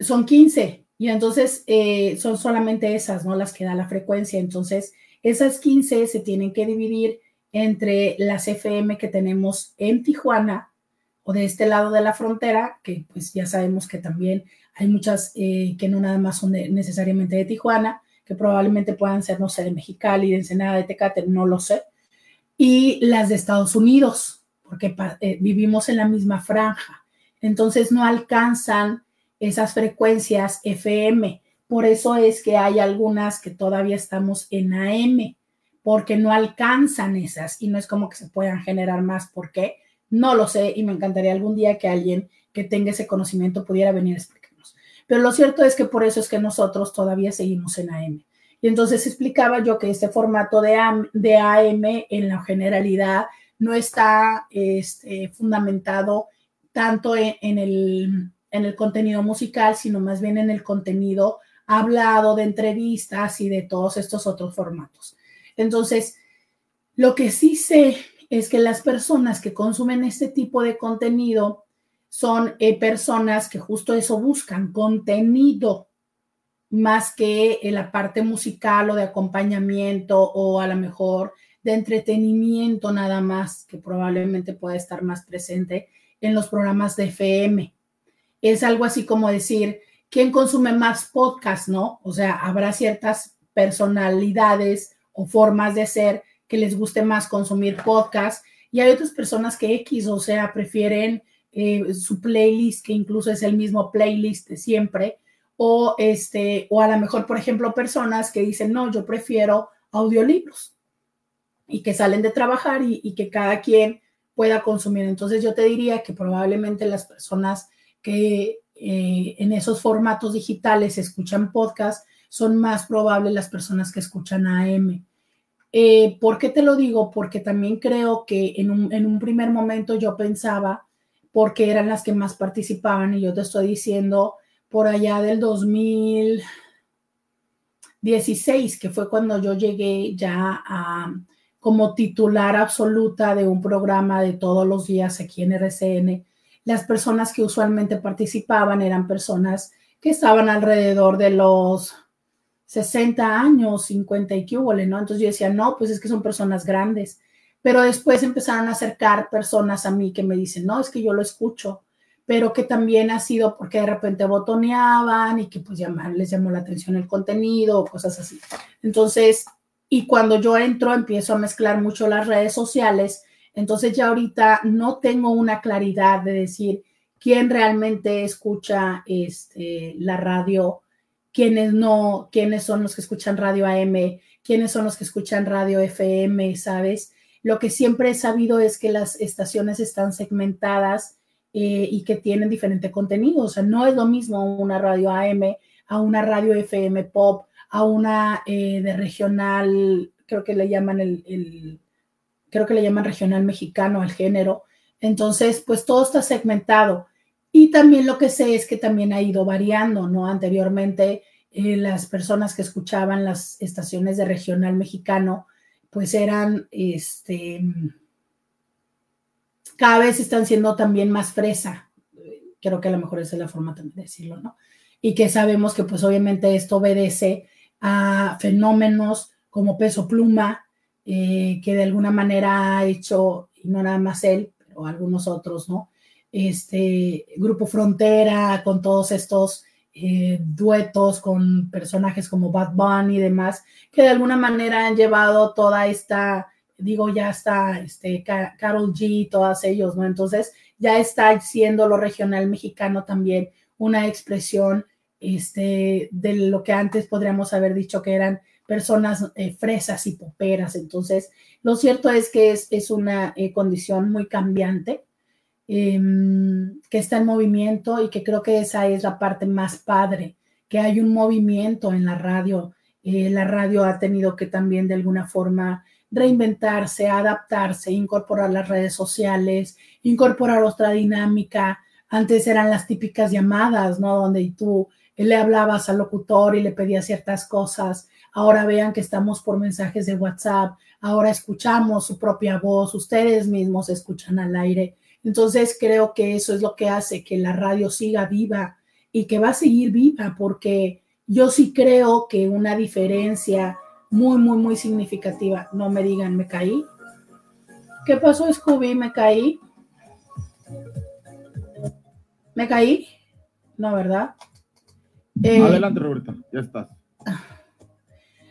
son 15 y entonces eh, son solamente esas, ¿no? Las que da la frecuencia. Entonces, esas 15 se tienen que dividir entre las FM que tenemos en Tijuana o de este lado de la frontera, que pues ya sabemos que también hay muchas eh, que no nada más son necesariamente de Tijuana, que probablemente puedan ser, no sé, de Mexicali, de Ensenada, de Tecate, no lo sé, y las de Estados Unidos, porque eh, vivimos en la misma franja. Entonces no alcanzan esas frecuencias FM. Por eso es que hay algunas que todavía estamos en AM porque no alcanzan esas y no es como que se puedan generar más. ¿Por qué? No lo sé y me encantaría algún día que alguien que tenga ese conocimiento pudiera venir a explicarnos. Pero lo cierto es que por eso es que nosotros todavía seguimos en AM. Y entonces explicaba yo que este formato de AM, de AM en la generalidad no está este, fundamentado tanto en, el, en el contenido musical, sino más bien en el contenido hablado, de entrevistas y de todos estos otros formatos. Entonces, lo que sí sé es que las personas que consumen este tipo de contenido son eh, personas que justo eso buscan, contenido, más que en la parte musical o de acompañamiento o a lo mejor de entretenimiento nada más, que probablemente pueda estar más presente en los programas de FM. Es algo así como decir, ¿quién consume más podcast, no? O sea, habrá ciertas personalidades o formas de ser que les guste más consumir podcast y hay otras personas que X, o sea, prefieren eh, su playlist, que incluso es el mismo playlist de siempre, o este, o a lo mejor, por ejemplo, personas que dicen, no, yo prefiero audiolibros y que salen de trabajar y, que cada quien pueda consumir. Entonces yo te diría que probablemente las personas que eh, en esos formatos digitales escuchan podcast son más probables las personas que escuchan AM. Eh, ¿Por qué te lo digo? Porque también creo que en un, primer momento yo pensaba, porque eran las que más participaban, y yo te estoy diciendo por allá del 2016, que fue cuando yo llegué ya a como titular absoluta de un programa de todos los días aquí en RCN, las personas que usualmente participaban eran personas que estaban alrededor de los 60 años, 50 y qué ¿no? Entonces yo decía, no, pues es que son personas grandes. Pero después empezaron a acercar personas a mí que me dicen, no, es que yo lo escucho, pero que también ha sido porque de repente botoneaban y que pues les llamó la atención el contenido o cosas así. Entonces, y cuando yo entro, empiezo a mezclar mucho las redes sociales. Entonces ya ahorita no tengo una claridad de decir quién realmente escucha este, la radio, quiénes no, quiénes son los que escuchan radio AM, quiénes son los que escuchan radio FM, ¿sabes? Lo que siempre he sabido es que las estaciones están segmentadas eh, y que tienen diferente contenido. O sea, no es lo mismo una radio AM a una radio FM pop, a una eh, de regional, creo que le llaman el, creo que le llaman regional mexicano al género. Entonces, pues todo está segmentado. Y también lo que sé es que también ha ido variando, ¿no? Anteriormente, eh, las personas que escuchaban las estaciones de regional mexicano, pues eran, este, cada vez están siendo también más fresa. Creo que a lo mejor esa es la forma también de decirlo, ¿no? Y que sabemos que pues obviamente esto obedece a fenómenos como peso pluma, eh, que de alguna manera ha hecho, y no nada más él, pero algunos otros, ¿no? Este Grupo Frontera, con todos estos eh, duetos con personajes como Bad Bunny y demás, que de alguna manera han llevado toda esta digo, ya está este, Carol G, todos ellos, ¿no? Entonces, ya está siendo lo regional mexicano también una expresión este, de lo que antes podríamos haber dicho que eran personas eh, fresas y poperas. Entonces, lo cierto es que es, es una eh, condición muy cambiante, em, que está en movimiento y que creo que esa es la parte más padre, que hay un movimiento en la radio. Eh, la radio ha tenido que también de alguna forma reinventarse, adaptarse, incorporar las redes sociales, incorporar otra dinámica. Antes eran las típicas llamadas, ¿no? Donde tú le hablabas al locutor y le pedías ciertas cosas. Ahora vean que estamos por mensajes de WhatsApp. Ahora escuchamos su propia voz. Ustedes mismos escuchan al aire. Entonces creo que eso es lo que hace que la radio siga viva y que va a seguir viva porque yo sí creo que una diferencia muy, muy, muy significativa. No me digan, me caí. ¿Qué pasó, Scooby? ¿Me caí? ¿Me caí? No, ¿verdad? Eh, Adelante, Roberta, ya estás.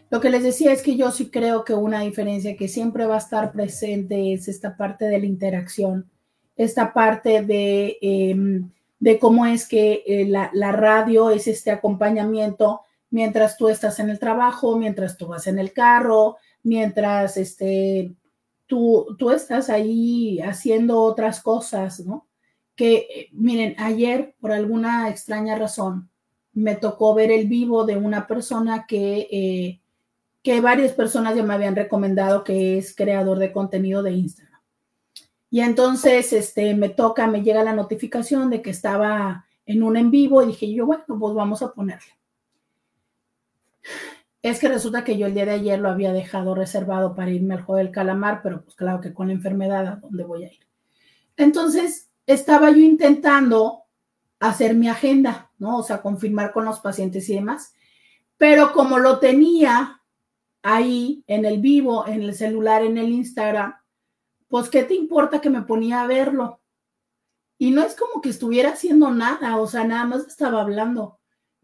Lo que les decía es que yo sí creo que una diferencia que siempre va a estar presente es esta parte de la interacción, esta parte de, em, de cómo es que eh, la, la radio es este acompañamiento mientras tú estás en el trabajo, mientras tú vas en el carro, mientras este, tú, tú estás ahí haciendo otras cosas, ¿no? Que miren, ayer por alguna extraña razón me tocó ver el vivo de una persona que, eh, que varias personas ya me habían recomendado que es creador de contenido de Instagram. Y entonces este, me toca, me llega la notificación de que estaba en un en vivo y dije yo, bueno, pues vamos a ponerle. es que resulta que yo el día de ayer lo había dejado reservado para irme al juego del calamar, pero pues claro que con la enfermedad, ¿a dónde voy a ir? Entonces, estaba yo intentando hacer mi agenda, ¿no? O sea, confirmar con los pacientes y demás. Pero como lo tenía ahí en el vivo, en el celular, en el Instagram, pues, ¿qué te importa que me ponía a verlo? Y no es como que estuviera haciendo nada, o sea, nada más estaba hablando.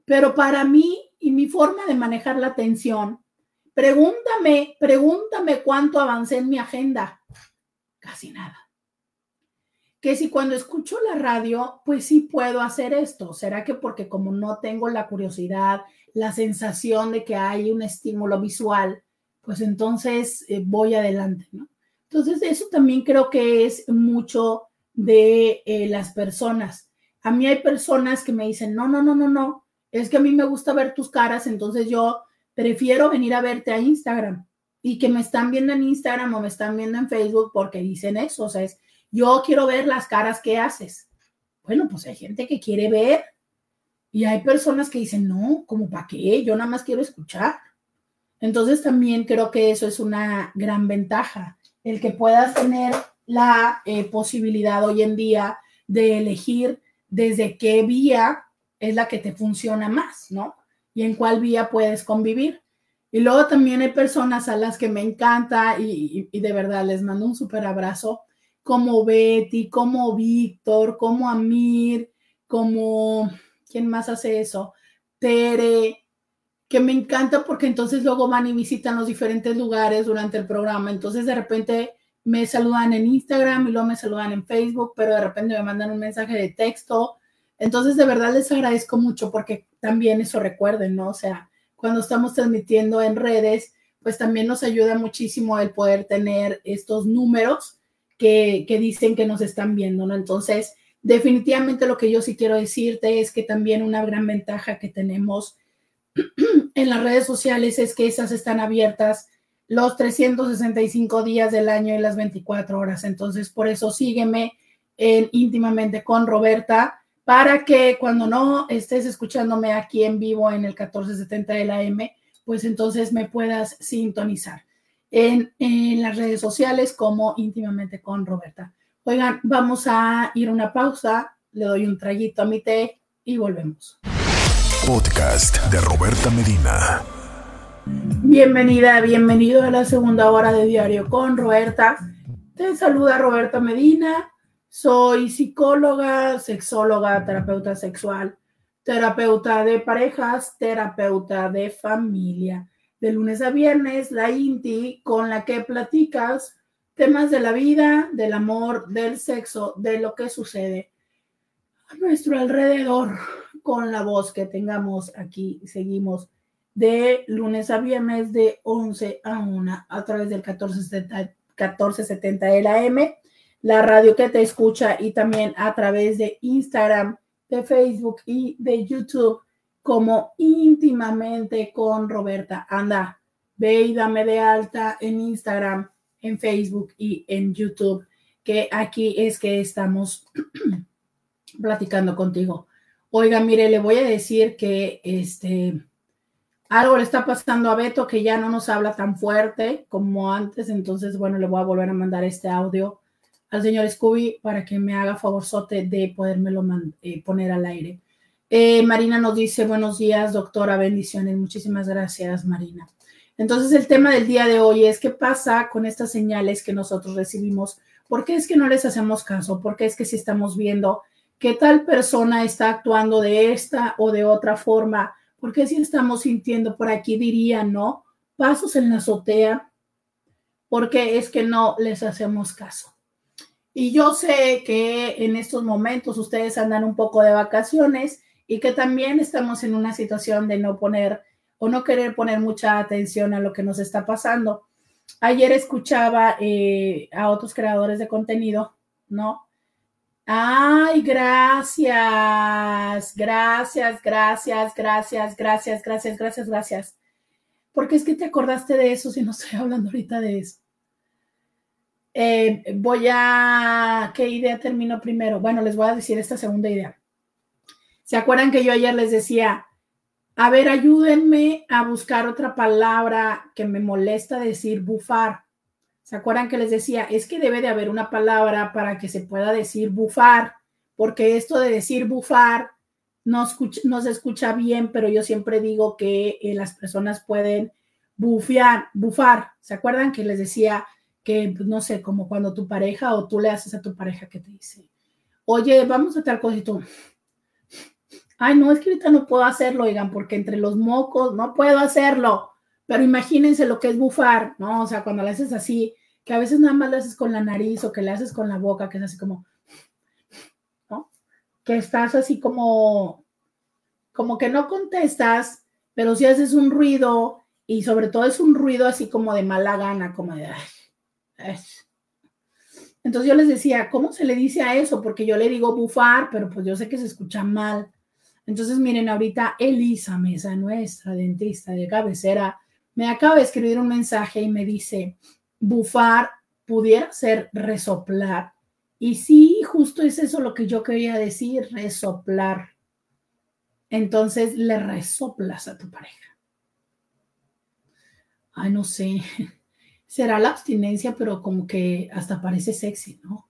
Pero para mí y mi forma de manejar la atención, pregúntame, pregúntame cuánto avancé en mi agenda. Casi nada. Que si cuando escucho la radio, pues sí puedo hacer esto. ¿Será que porque como no tengo la curiosidad, la sensación de que hay un estímulo visual, pues entonces eh, voy adelante, ¿no? Entonces, eso también creo que es mucho de eh, las personas. A mí hay personas que me dicen, no, no, no, no, no, es que a mí me gusta ver tus caras, entonces yo prefiero venir a verte a Instagram y que me están viendo en Instagram o me están viendo en Facebook porque dicen eso, o sea, es, yo quiero ver las caras que haces. Bueno, pues hay gente que quiere ver y hay personas que dicen, no, como para qué, yo nada más quiero escuchar. Entonces también creo que eso es una gran ventaja, el que puedas tener la eh, posibilidad hoy en día de elegir desde qué vía es la que te funciona más, ¿no? Y en cuál vía puedes convivir. Y luego también hay personas a las que me encanta y, y de verdad les mando un súper abrazo, como Betty, como Víctor, como Amir, como ¿Quién más hace eso? Tere, que me encanta porque entonces luego van y visitan los diferentes lugares durante el programa. Entonces de repente me saludan en Instagram y luego me saludan en Facebook, pero de repente me mandan un mensaje de texto. Entonces de verdad les agradezco mucho porque también eso recuerden, ¿no? O sea, cuando estamos transmitiendo en redes, pues también nos ayuda muchísimo el poder tener estos números que, que dicen que nos están viendo, ¿no? Entonces, Definitivamente lo que yo sí quiero decirte es que también una gran ventaja que tenemos en las redes sociales es que esas están abiertas los 365 días del año y las 24 horas. Entonces, por eso sígueme en íntimamente con Roberta para que cuando no estés escuchándome aquí en vivo en el 1470 de la M, pues entonces me puedas sintonizar en, en las redes sociales como íntimamente con Roberta. Oigan, vamos a ir a una pausa, le doy un traguito a mi té y volvemos. Podcast de Roberta Medina. Bienvenida, bienvenido a la segunda hora de Diario con Roberta. Te saluda Roberta Medina. Soy psicóloga, sexóloga, terapeuta sexual, terapeuta de parejas, terapeuta de familia. De lunes a viernes, la INTI con la que platicas temas de la vida, del amor, del sexo, de lo que sucede a nuestro alrededor con la voz que tengamos aquí. Seguimos de lunes a viernes de 11 a 1 a través del 1470, 1470 de la la radio que te escucha y también a través de Instagram, de Facebook y de YouTube como íntimamente con Roberta. Anda, ve y dame de alta en Instagram en Facebook y en YouTube, que aquí es que estamos platicando contigo. Oiga, mire, le voy a decir que este algo le está pasando a Beto que ya no nos habla tan fuerte como antes, entonces bueno, le voy a volver a mandar este audio al señor Scooby para que me haga favorzote de podérmelo eh, poner al aire. Eh, Marina nos dice, buenos días, doctora, bendiciones. Muchísimas gracias, Marina. Entonces el tema del día de hoy es qué pasa con estas señales que nosotros recibimos. ¿Por qué es que no les hacemos caso? ¿Por qué es que si estamos viendo que tal persona está actuando de esta o de otra forma? ¿Por qué si estamos sintiendo por aquí dirían, no? Pasos en la azotea. ¿Por qué es que no les hacemos caso? Y yo sé que en estos momentos ustedes andan un poco de vacaciones y que también estamos en una situación de no poner o no querer poner mucha atención a lo que nos está pasando. Ayer escuchaba eh, a otros creadores de contenido, ¿no? Ay, gracias, gracias, gracias, gracias, gracias, gracias, gracias, gracias. Porque es que te acordaste de eso si no estoy hablando ahorita de eso. Eh, voy a, ¿qué idea termino primero? Bueno, les voy a decir esta segunda idea. ¿Se acuerdan que yo ayer les decía, A ver, ayúdenme a buscar otra palabra que me molesta decir bufar. ¿Se acuerdan que les decía? Es que debe de haber una palabra para que se pueda decir bufar, porque esto de decir bufar no, se escucha bien, pero yo siempre digo que eh, las personas pueden bufear, bufar. ¿Se acuerdan que les decía que, pues, no sé, como cuando tu pareja o tú le haces a tu pareja que te dice, oye, vamos a tal cosa y tú, ay, no, es que ahorita no puedo hacerlo, oigan, porque entre los mocos no puedo hacerlo. Pero imagínense lo que es bufar, ¿no? O sea, cuando le haces así, que a veces nada más le haces con la nariz o que le haces con la boca, que es así como, ¿no? Que estás así como, como que no contestas, pero si haces un ruido y sobre todo es un ruido así como de mala gana, como de, entonces yo les decía, ¿cómo se le dice a eso? Porque yo le digo bufar, pero pues yo sé que se escucha mal. Entonces, miren, ahorita Elisa Mesa, nuestra dentista de cabecera, me acaba de escribir un mensaje y me dice, bufar pudiera ser resoplar. Y sí, justo es eso lo que yo quería decir, resoplar. Entonces le resoplas a tu pareja. Ay, no sé. Será la abstinencia, pero como que hasta parece sexy, ¿no?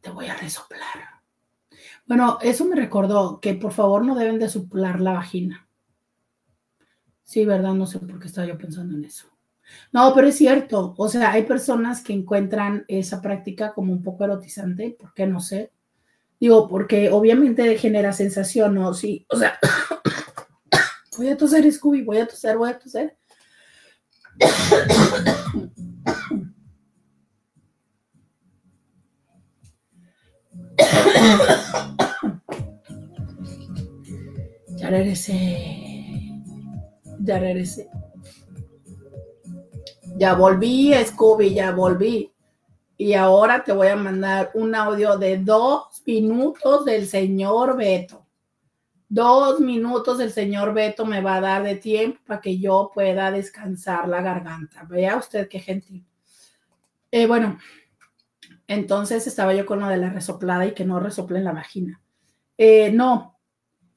Te voy a resoplar. Bueno, eso me recordó que por favor no deben de suplar la vagina. Sí, ¿verdad? No sé por qué estaba yo pensando en eso. No, pero es cierto. O sea, hay personas que encuentran esa práctica como un poco erotizante. ¿Por qué no sé? Digo, porque obviamente genera sensación, ¿no? Sí, o sea, voy a toser, Scooby, voy a toser, voy a toser. Ya regresé. Ya regresé. Ya volví, Scooby, ya volví. Y ahora te voy a mandar un audio de dos minutos del señor Beto. Dos minutos el señor Beto me va a dar de tiempo para que yo pueda descansar la garganta. Vea usted qué gentil. Eh, bueno, entonces estaba yo con lo de la resoplada y que no resople en la vagina. Eh, no,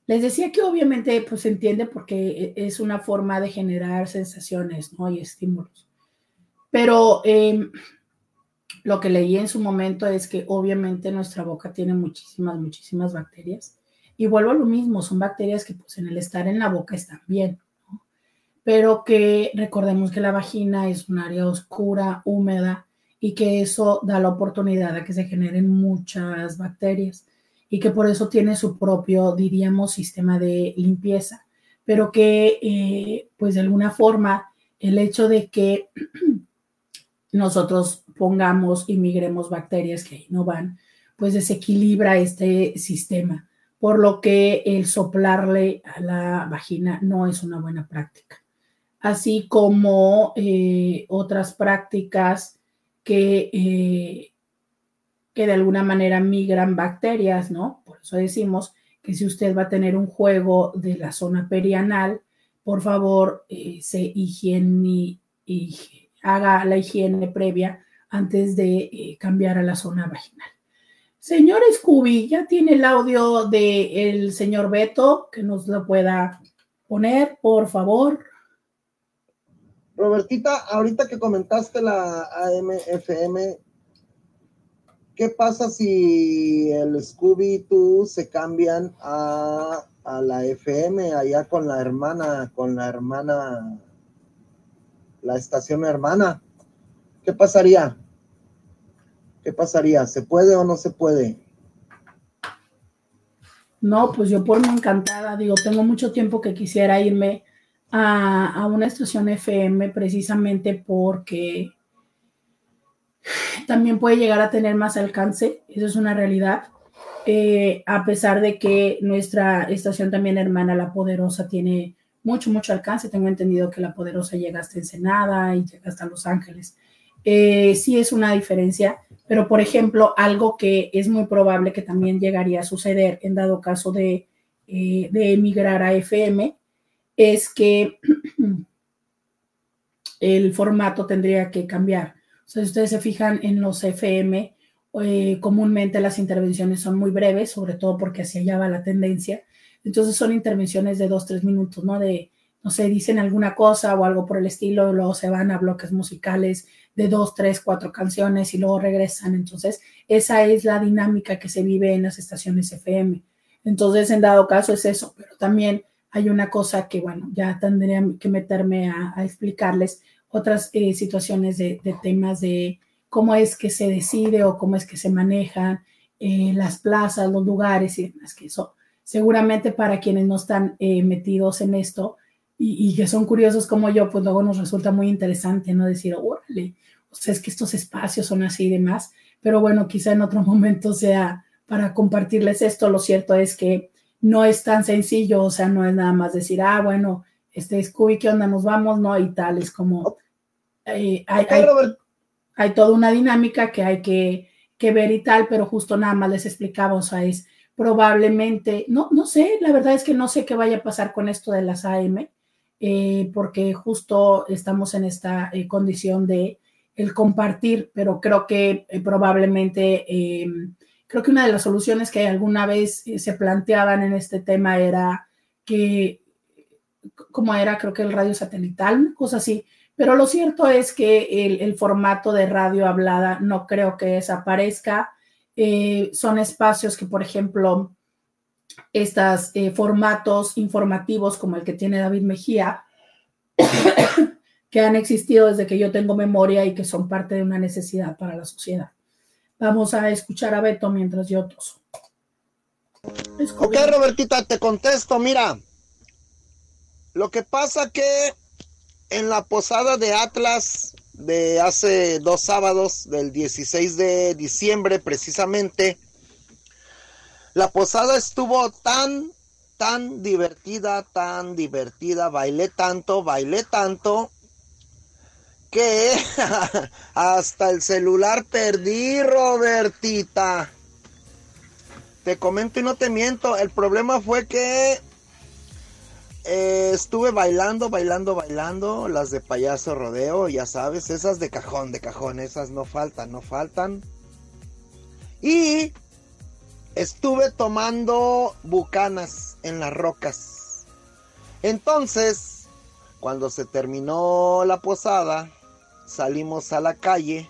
les decía que obviamente pues se entiende porque es una forma de generar sensaciones ¿no? y estímulos. Pero em, lo que leí en su momento es que obviamente nuestra boca tiene muchísimas, muchísimas bacterias. Y vuelvo a lo mismo, son bacterias que pues en el estar en la boca están bien. Pero que recordemos que la vagina es un área oscura, húmeda, y que eso da la oportunidad a que se generen muchas bacterias y que por eso tiene su propio, diríamos, sistema de limpieza, pero que eh, pues de alguna forma el hecho de que nosotros pongamos y migremos bacterias que ahí no van, pues desequilibra este sistema, por lo que el soplarle a la vagina no es una buena práctica. Así como eh, otras prácticas que, eh, que de alguna manera migran bacterias, ¿no? Por eso decimos que si usted va a tener un juego de la zona perianal, por favor, eh, se higiene, y haga la higiene previa antes de eh, cambiar a la zona vaginal. Señor Scooby, ¿ya tiene el audio del señor Beto que nos lo pueda poner, por favor? Robertita, ahorita que comentaste la AMFM, ¿qué pasa si el Scooby y tú se cambian a, a, la FM allá con la hermana, con la hermana, la estación hermana? ¿Qué pasaría? ¿Qué pasaría? ¿Se puede o no se puede? No, pues yo por mí encantada, digo, tengo mucho tiempo que quisiera irme a, una estación FM precisamente porque también puede llegar a tener más alcance, eso es una realidad, eh, a pesar de que nuestra estación también hermana, La Poderosa, tiene mucho, mucho alcance, tengo entendido que La Poderosa llega hasta Ensenada y llega hasta Los Ángeles. Eh, sí es una diferencia, pero por ejemplo, algo que es muy probable que también llegaría a suceder en dado caso de, eh, de emigrar a FM es que el formato tendría que cambiar. O si ustedes se fijan en los FM, eh, comúnmente las intervenciones son muy breves, sobre todo porque hacia allá va la tendencia. Entonces son intervenciones de dos, tres minutos, ¿no? De, no sé, dicen alguna cosa o algo por el estilo, luego se van a bloques musicales de dos, tres, cuatro canciones y luego regresan. Entonces, esa es la dinámica que se vive en las estaciones FM. Entonces, en dado caso es eso, pero también hay una cosa que, bueno, ya tendría que meterme a, explicarles otras eh, situaciones de, temas de cómo es que se decide o cómo es que se manejan eh, las plazas, los lugares y demás, que eso seguramente para quienes no están eh, metidos en esto y, que son curiosos como yo, pues luego nos resulta muy interesante, ¿no? Decir, órale, o sea, es que estos espacios son así y demás, pero bueno, quizá en otro momento sea para compartirles esto. Lo cierto es que no es tan sencillo, o sea, no es nada más decir, ah, bueno, este es Scooby, ¿qué onda? Nos vamos, ¿no? Y tal, es como, eh, hay, hay, toda una dinámica que hay que, que, ver y tal, pero justo nada más les explicaba, o sea, es probablemente, no, no sé, la verdad es que no sé qué vaya a pasar con esto de las AM, eh, porque justo estamos en esta eh, condición de el compartir, pero creo que probablemente em, Creo que una de las soluciones que alguna vez eh, se planteaban en este tema era que, como era, creo que el radio satelital, cosa así. Pero lo cierto es que el, formato de radio hablada no creo que desaparezca. Eh, son espacios que, por ejemplo, estos eh, formatos informativos como el que tiene David Mejía, que han existido desde que yo tengo memoria y que son parte de una necesidad para la sociedad. Vamos a escuchar a Beto mientras yo toso. Ok, Robertita, te contesto. Mira, lo que pasa que en la posada de Atlas de hace dos sábados, del 16 de diciembre precisamente, la posada estuvo tan, tan divertida, tan divertida, bailé tanto, bailé tanto, que hasta el celular perdí, Robertita. Te comento y no te miento, el problema fue que eh, estuve bailando, bailando, bailando, las de payaso rodeo, ya sabes, esas de cajón, de cajón, esas no faltan, no faltan. Y estuve tomando bucanas en las rocas. Entonces, cuando se terminó la posada, salimos a la calle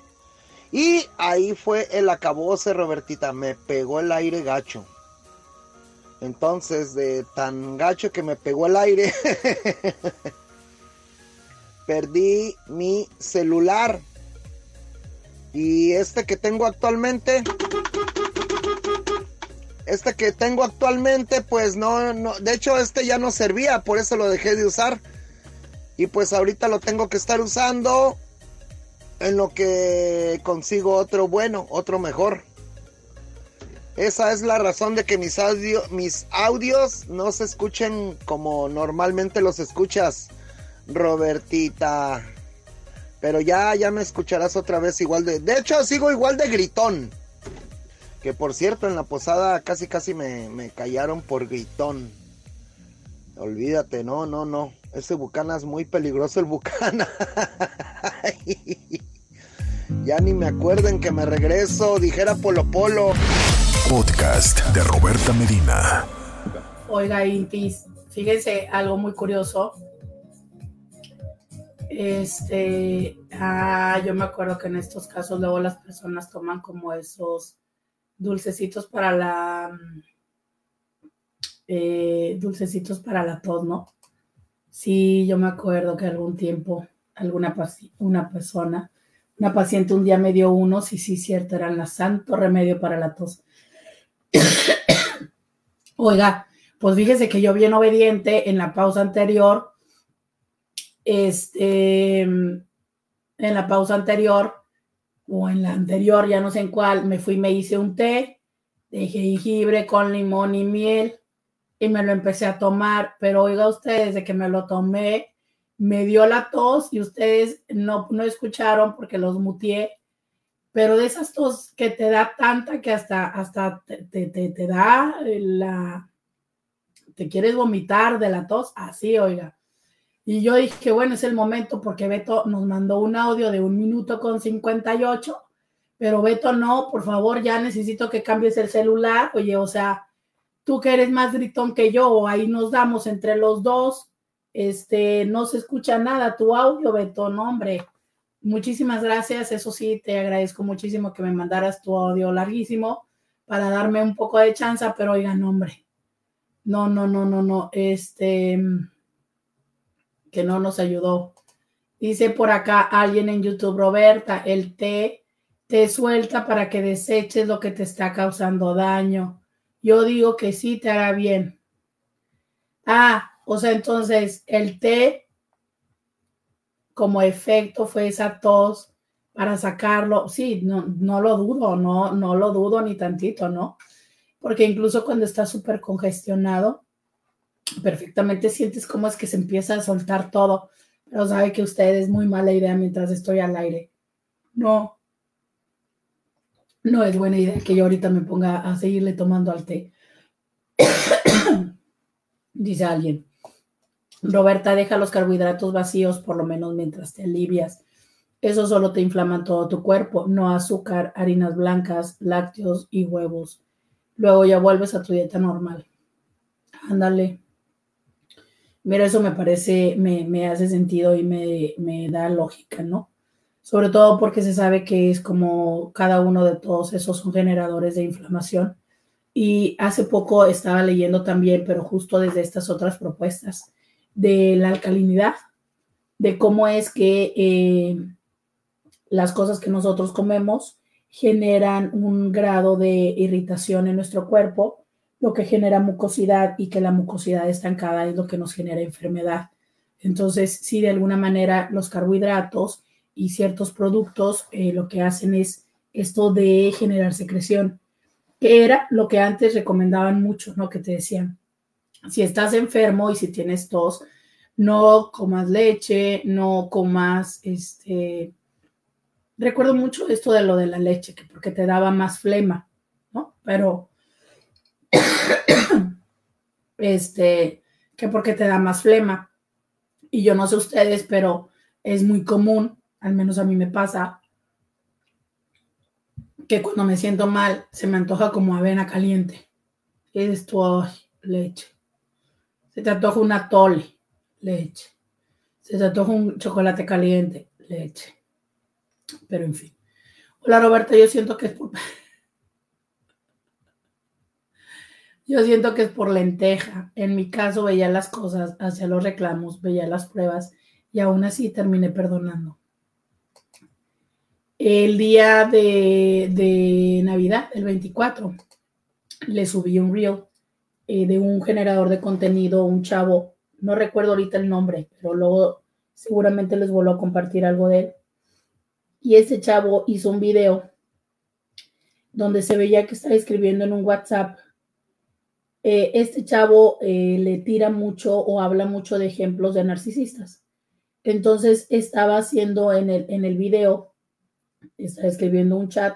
y ahí fue el acabose, Robertita, me pegó el aire gacho. Entonces, de tan gacho que me pegó el aire, perdí mi celular. Y este que tengo actualmente, este que tengo actualmente, pues no, no, de hecho este ya no servía, por eso lo dejé de usar. Y pues ahorita lo tengo que estar usando en lo que consigo otro bueno, otro mejor. Esa es la razón de que mis, audio, mis audios no se escuchen como normalmente los escuchas, Robertita. Pero ya, ya me escucharás otra vez igual de... De hecho, sigo igual de gritón. Que por cierto, en la posada casi casi me, me callaron por gritón. Olvídate, no, no, no. Ese Bucana es muy peligroso el Bucana. Ya ni me acuerden que me regreso, dijera Polo Polo. Podcast de Roberta Medina. Oiga, Intis, fíjense algo muy curioso. Este, ah, yo me acuerdo que en estos casos luego las personas toman como esos dulcecitos para la eh, dulcecitos para la tos, ¿no? Sí, yo me acuerdo que algún tiempo alguna una persona una paciente un día me dio unos y sí, cierto, eran la santo remedio para la tos. Oiga, pues fíjese que yo bien obediente en la pausa anterior, este, en la pausa anterior o en la anterior, ya no sé en cuál, me fui, me hice un té de jengibre con limón y miel y me lo empecé a tomar, pero oiga ustedes, de que me lo tomé, me dio la tos y ustedes no, no escucharon porque los mutié, pero de esas tos que te da tanta que hasta, hasta te, te, da la, te quieres vomitar de la tos, así, oiga. Y yo dije, bueno, es el momento porque Beto nos mandó un audio de un minuto con 58, pero Beto no, por favor, ya necesito que cambies el celular, oye, o sea, tú que eres más gritón que yo, ahí nos damos entre los dos. Este, no se escucha nada tu audio, Beto, no, hombre. Muchísimas gracias. Eso sí, te agradezco muchísimo que me mandaras tu audio larguísimo para darme un poco de chance, pero oigan, hombre. No, no, no, no, no. Este, que no nos ayudó. Dice por acá alguien en YouTube, Roberta, el té te suelta para que deseches lo que te está causando daño. Yo digo que sí te hará bien. Ah, o sea, entonces el té como efecto fue esa tos para sacarlo. Sí, no, no lo dudo, no, no lo dudo ni tantito, ¿no? Porque incluso cuando está súper congestionado, perfectamente sientes cómo es que se empieza a soltar todo. Pero sabe que usted es muy mala idea mientras estoy al aire. No, no es buena idea que yo ahorita me ponga a seguirle tomando al té. Dice alguien. Roberta, deja los carbohidratos vacíos por lo menos mientras te alivias. Eso solo te inflama todo tu cuerpo, no azúcar, harinas blancas, lácteos y huevos. Luego ya vuelves a tu dieta normal. Ándale. Mira, eso me parece, me, hace sentido y me, me da lógica, ¿no? sobre todo porque se sabe que es como cada uno de todos esos son generadores de inflamación. Y hace poco estaba leyendo también, pero justo desde estas otras propuestas, de la alcalinidad, de cómo es que eh, las cosas que nosotros comemos generan un grado de irritación en nuestro cuerpo, lo que genera mucosidad y que la mucosidad estancada es lo que nos genera enfermedad. Entonces, si de alguna manera los carbohidratos y ciertos productos eh, lo que hacen es esto de generar secreción, que era lo que antes recomendaban mucho, ¿no? Que te decían, si estás enfermo y si tienes tos, no comas leche, no comas, este, recuerdo mucho esto de lo de la leche, que porque te daba más flema, ¿no? Pero, este, que porque te da más flema. Y yo no sé ustedes, pero es muy común al menos a mí me pasa, que cuando me siento mal se me antoja como avena caliente. Es tu leche. Se te antoja una tole, leche. Se te antoja un chocolate caliente, leche. Pero en fin. Hola Roberta, yo siento que es por... Yo siento que es por lenteja. En mi caso veía las cosas, hacía los reclamos, veía las pruebas y aún así terminé perdonando el día de, Navidad, el 24, le subí un reel eh, de un generador de contenido, un chavo, no recuerdo ahorita el nombre, pero luego seguramente les vuelvo a compartir algo de él. Y ese chavo hizo un video donde se veía que estaba escribiendo en un WhatsApp. Eh, este chavo eh, le tira mucho o habla mucho de ejemplos de narcisistas. Entonces estaba haciendo en el, en el video está escribiendo un chat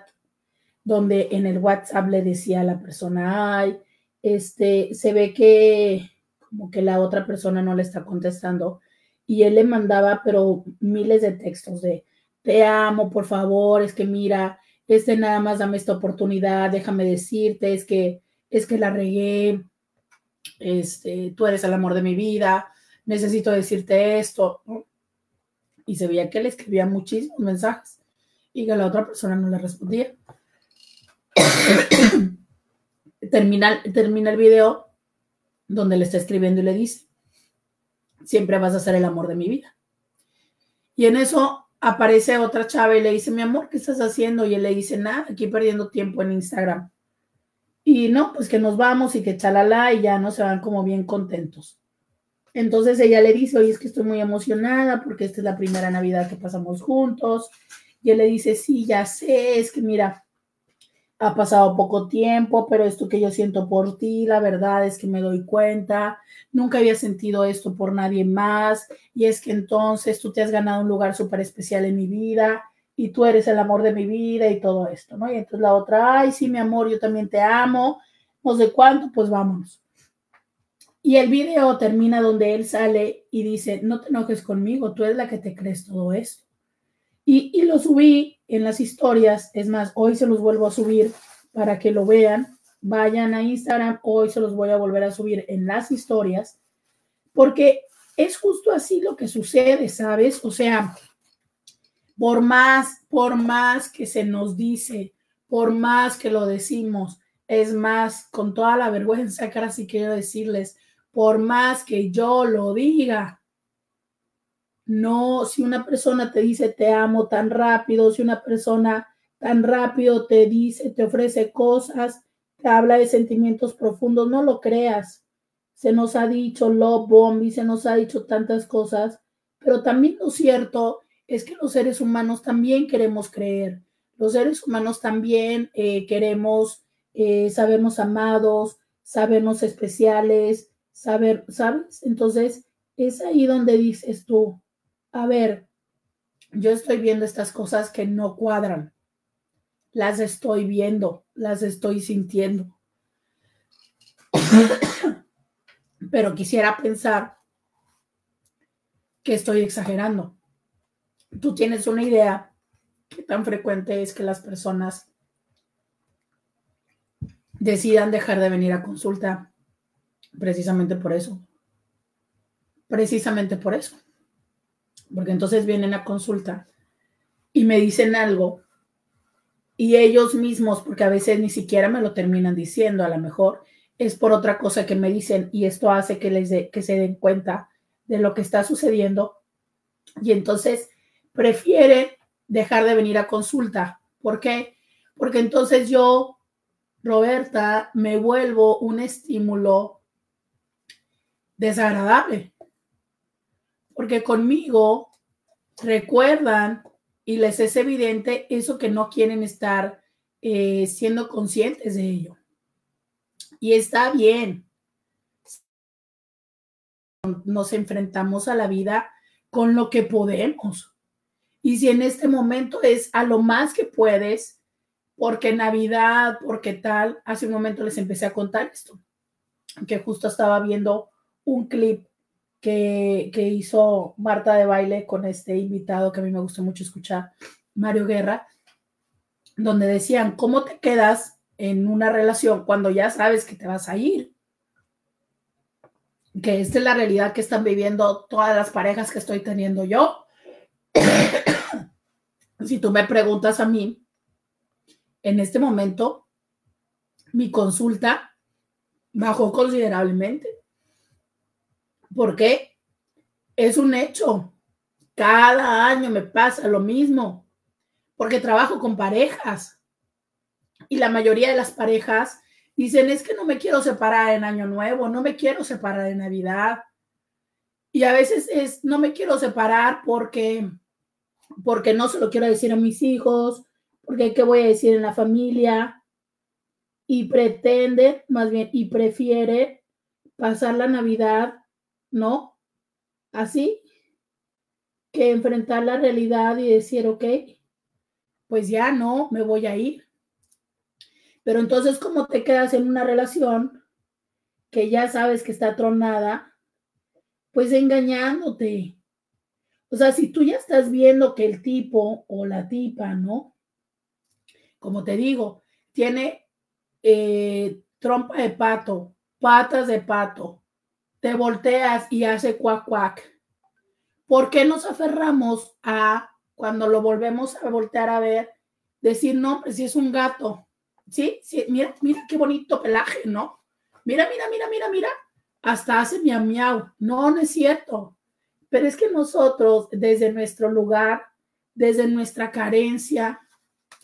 donde en el WhatsApp le decía a la persona, ay, este, se ve que como que la otra persona no le está contestando y él le mandaba, pero miles de textos de, te amo, por favor, es que mira, este nada más dame esta oportunidad, déjame decirte, es que, es que la regué, este, tú eres el amor de mi vida, necesito decirte esto. Y se veía que él escribía muchísimos mensajes y que la otra persona no le respondía. Termina, el video donde le está escribiendo y le dice, siempre vas a ser el amor de mi vida. Y en eso aparece otra chava y le dice, mi amor, ¿qué estás haciendo? Y él le dice, nada, aquí perdiendo tiempo en Instagram. Y no, pues que nos vamos y que chalala y ya no se van como bien contentos. Entonces ella le dice, oye, es que estoy muy emocionada porque esta es la primera Navidad que pasamos juntos y él le dice, sí, ya sé, es que mira, ha pasado poco tiempo, pero esto que yo siento por ti, la verdad es que me doy cuenta, nunca había sentido esto por nadie más, y es que entonces tú te has ganado un lugar súper especial en mi vida, y tú eres el amor de mi vida y todo esto, ¿no? Y entonces la otra, ay, sí, mi amor, yo también te amo, no sé cuánto, pues vámonos. Y el video termina donde él sale y dice, no te enojes conmigo, tú eres la que te crees todo esto. Y, y lo subí en las historias, es más, hoy se los vuelvo a subir para que lo vean. vayan a Instagram, hoy se los voy a volver a subir en las historias, porque es justo así lo que sucede, ¿sabes? O sea, por más, por más que se nos dice, por más que lo decimos, es más, con toda la vergüenza que ahora sí quiero decirles, por más que yo lo diga, no, si una persona te dice te amo tan rápido, si una persona tan rápido te dice, te ofrece cosas, te habla de sentimientos profundos, no lo creas. Se nos ha dicho love bomb y se nos ha dicho tantas cosas, pero también lo cierto es que los seres humanos también queremos creer. Los seres humanos también eh, queremos eh, sabernos amados, sabernos especiales, saber, ¿sabes? Entonces, es ahí donde dices tú, a ver, yo estoy viendo estas cosas que no cuadran. Las estoy viendo, las estoy sintiendo. Pero quisiera pensar que estoy exagerando. Tú tienes una idea qué tan frecuente es que las personas decidan dejar de venir a consulta precisamente por eso. Precisamente por eso porque entonces vienen a consulta y me dicen algo y ellos mismos, porque a veces ni siquiera me lo terminan diciendo, a lo mejor es por otra cosa que me dicen y esto hace que, les que se den cuenta de lo que está sucediendo y entonces prefieren dejar de venir a consulta. ¿Por qué? Porque entonces yo, Roberta, me vuelvo un estímulo desagradable porque conmigo recuerdan y les es evidente eso que no quieren estar eh, siendo conscientes de ello. Y está bien. Nos enfrentamos a la vida con lo que podemos. Y si en este momento es a lo más que puedes, porque Navidad, porque tal, hace un momento les empecé a contar esto, que justo estaba viendo un clip que, hizo Marta de baile con este invitado que a mí me gustó mucho escuchar, Mario Guerra, donde decían, ¿cómo te quedas en una relación cuando ya sabes que te vas a ir? Que esta es la realidad que están viviendo todas las parejas que estoy teniendo yo. si tú me preguntas a mí, en este momento, mi consulta bajó considerablemente porque es un hecho. Cada año me pasa lo mismo, porque trabajo con parejas y la mayoría de las parejas dicen, es que no me quiero separar en Año Nuevo, no me quiero separar en Navidad. Y a veces es, no me quiero separar porque, porque no se lo quiero decir a mis hijos, porque qué voy a decir en la familia. Y pretende, más bien, y prefiere pasar la Navidad ¿no? Así que enfrentar la realidad y decir, ok, pues ya no, me voy a ir. Pero entonces, ¿cómo te quedas en una relación que ya sabes que está tronada? Pues engañándote. O sea, si tú ya estás viendo que el tipo o la tipa, ¿no? Como te digo, tiene eh, trompa de pato, patas de pato, te volteas y hace cuac cuac. ¿Por qué nos aferramos a cuando lo volvemos a voltear a ver, decir, no, pues si es un gato, ¿sí? sí mira, mira qué bonito pelaje, ¿no? Mira, mira, mira, mira, mira, hasta hace miau miau. No, no es cierto. Pero es que nosotros, desde nuestro lugar, desde nuestra carencia,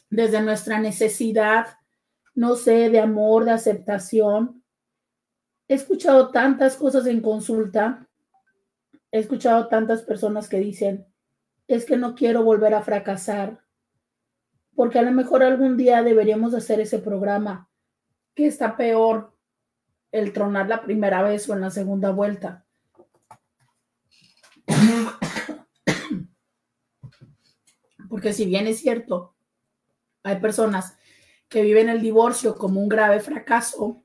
desde nuestra necesidad, no sé, de amor, de aceptación, he escuchado tantas cosas en consulta, he escuchado tantas personas que dicen, es que no quiero volver a fracasar, porque a lo mejor algún día deberíamos hacer ese programa, que está peor el tronar la primera vez o en la segunda vuelta. Porque si bien es cierto, hay personas que viven el divorcio como un grave fracaso,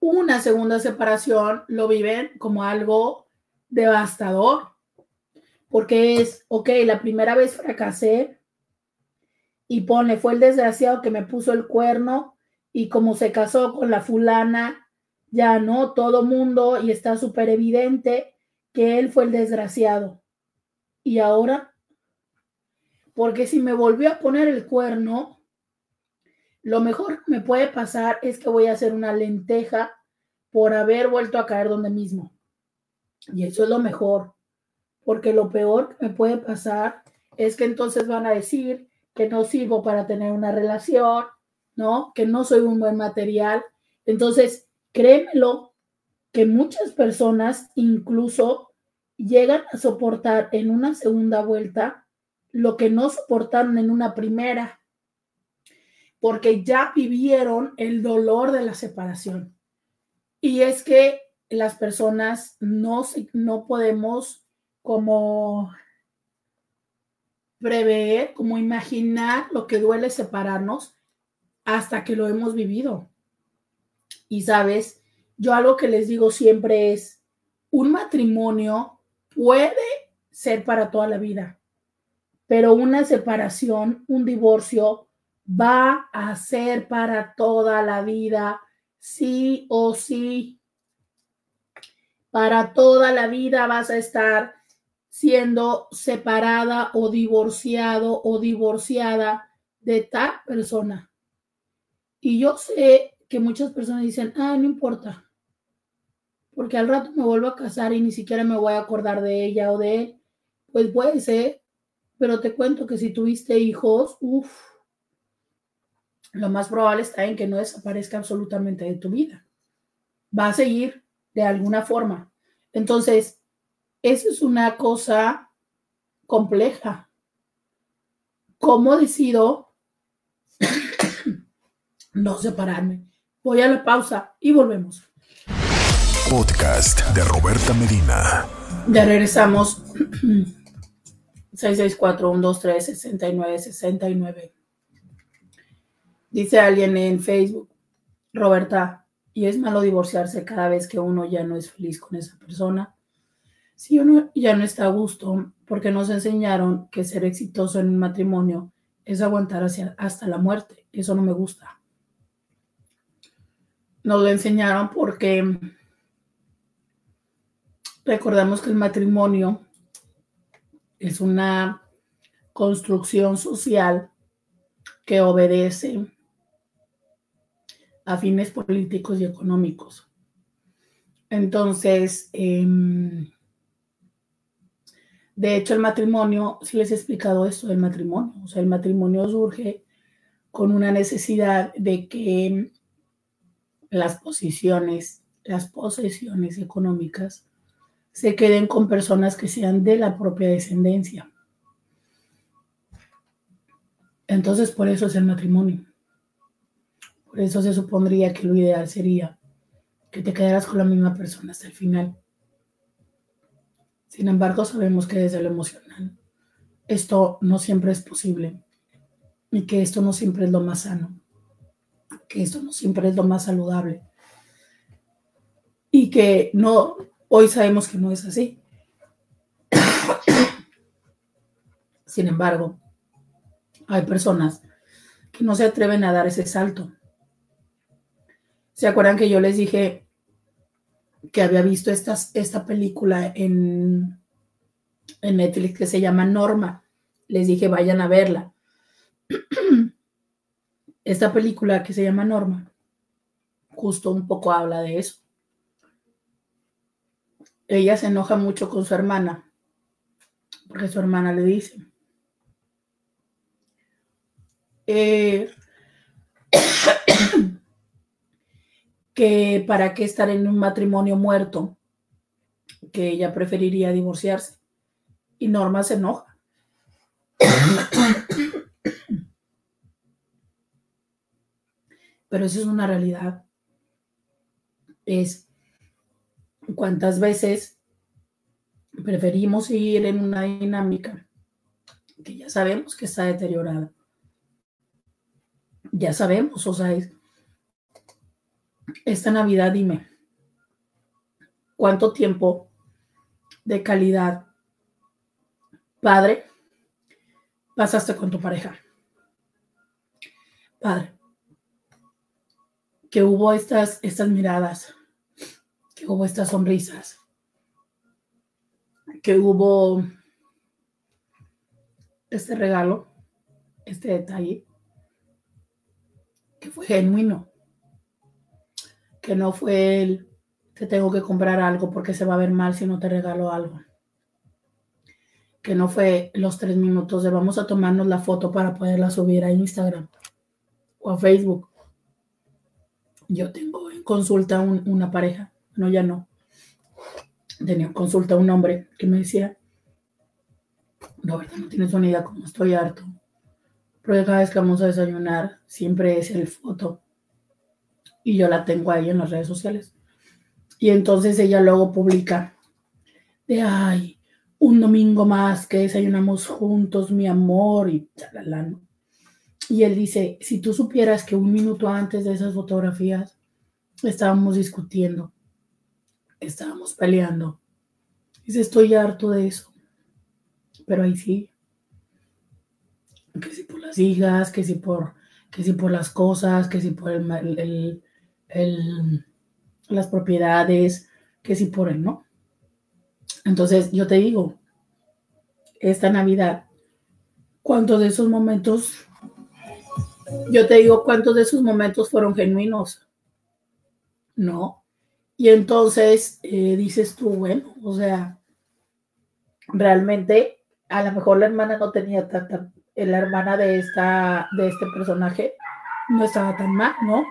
una segunda separación lo viven como algo devastador, porque es, ok, la primera vez fracasé y pone, fue el desgraciado que me puso el cuerno y como se casó con la fulana, ya no, todo mundo y está súper evidente que él fue el desgraciado. Y ahora, porque si me volvió a poner el cuerno, lo mejor que me puede pasar es que voy a hacer una lenteja por haber vuelto a caer donde mismo. Y eso es lo mejor, porque lo peor que me puede pasar es que entonces van a decir que no sirvo para tener una relación, ¿no? Que no soy un buen material. Entonces, créemelo, que muchas personas incluso llegan a soportar en una segunda vuelta lo que no soportaron en una primera, porque ya vivieron el dolor de la separación. Y es que las personas no, no podemos como prever, como imaginar lo que duele separarnos hasta que lo hemos vivido. Y sabes, yo algo que les digo siempre es, un matrimonio puede ser para toda la vida, pero una separación, un divorcio, va a ser para toda la vida, sí o sí. Para toda la vida vas a estar siendo separada o divorciado o divorciada de tal persona. Y yo sé que muchas personas dicen, ah, no importa, porque al rato me vuelvo a casar y ni siquiera me voy a acordar de ella o de él. Pues puede ser, pero te cuento que si tuviste hijos, uff, lo más probable está en que no desaparezca absolutamente de tu vida. Va a seguir de alguna forma. Entonces, eso es una cosa compleja. ¿Cómo decido no separarme? Voy a la pausa y volvemos. Podcast de Roberta Medina. Ya regresamos. 664-123-6969. Dice alguien en Facebook, Roberta, y es malo divorciarse cada vez que uno ya no es feliz con esa persona. Si uno ya no está a gusto, porque nos enseñaron que ser exitoso en un matrimonio es aguantar hacia, hasta la muerte. Eso no me gusta. Nos lo enseñaron porque recordamos que el matrimonio es una construcción social que obedece a fines políticos y económicos. Entonces, em, de hecho, el matrimonio, si les he explicado esto del matrimonio, o sea, el matrimonio surge con una necesidad de que las posiciones, las posesiones económicas se queden con personas que sean de la propia descendencia. Entonces, por eso es el matrimonio. Por eso se supondría que lo ideal sería que te quedaras con la misma persona hasta el final. Sin embargo, sabemos que desde lo emocional esto no siempre es posible y que esto no siempre es lo más sano, que esto no siempre es lo más saludable y que no, hoy sabemos que no es así. Sin embargo, hay personas que no se atreven a dar ese salto ¿Se acuerdan que yo les dije que había visto esta película en, en Netflix que se llama Norma? Les dije, vayan a verla. Esta película que se llama Norma, justo un poco habla de eso. Ella se enoja mucho con su hermana, porque su hermana le dice, eh, que para qué estar en un matrimonio muerto, que ella preferiría divorciarse. Y Norma se enoja. Pero eso es una realidad. Es cuántas veces preferimos seguir en una dinámica que ya sabemos que está deteriorada. Ya sabemos, o sea, es, esta Navidad dime, ¿cuánto tiempo de calidad, padre, pasaste con tu pareja? Padre, que hubo estas, estas miradas, que hubo estas sonrisas, que hubo este regalo, este detalle, que fue genuino, que no fue el te tengo que comprar algo porque se va a ver mal si no te regalo algo. Que no fue los tres minutos de vamos a tomarnos la foto para poderla subir a Instagram o a Facebook. Yo tengo en consulta una pareja, no, ya no. Tenía en consulta un hombre que me decía, no, verdad, no tienes una idea cómo estoy harto. Pero cada vez que vamos a desayunar, siempre es el foto. Y yo la tengo ahí en las redes sociales. Y entonces ella luego publica de, ay, un domingo más que desayunamos juntos, mi amor, y Y él dice, si tú supieras que un minuto antes de esas fotografías estábamos discutiendo, estábamos peleando. Dice, estoy harto de eso. Pero ahí sí. Que si por las hijas, que si por, que si por las cosas, que si por el, el las propiedades, que si por ¿no? Entonces, yo te digo, esta Navidad, ¿cuántos de esos momentos, yo te digo, cuántos de esos momentos fueron genuinos? No. Y entonces eh, dices tú, bueno, o sea, realmente a lo mejor la hermana no tenía tanta, la hermana de esta, de este personaje no estaba tan mal, ¿no?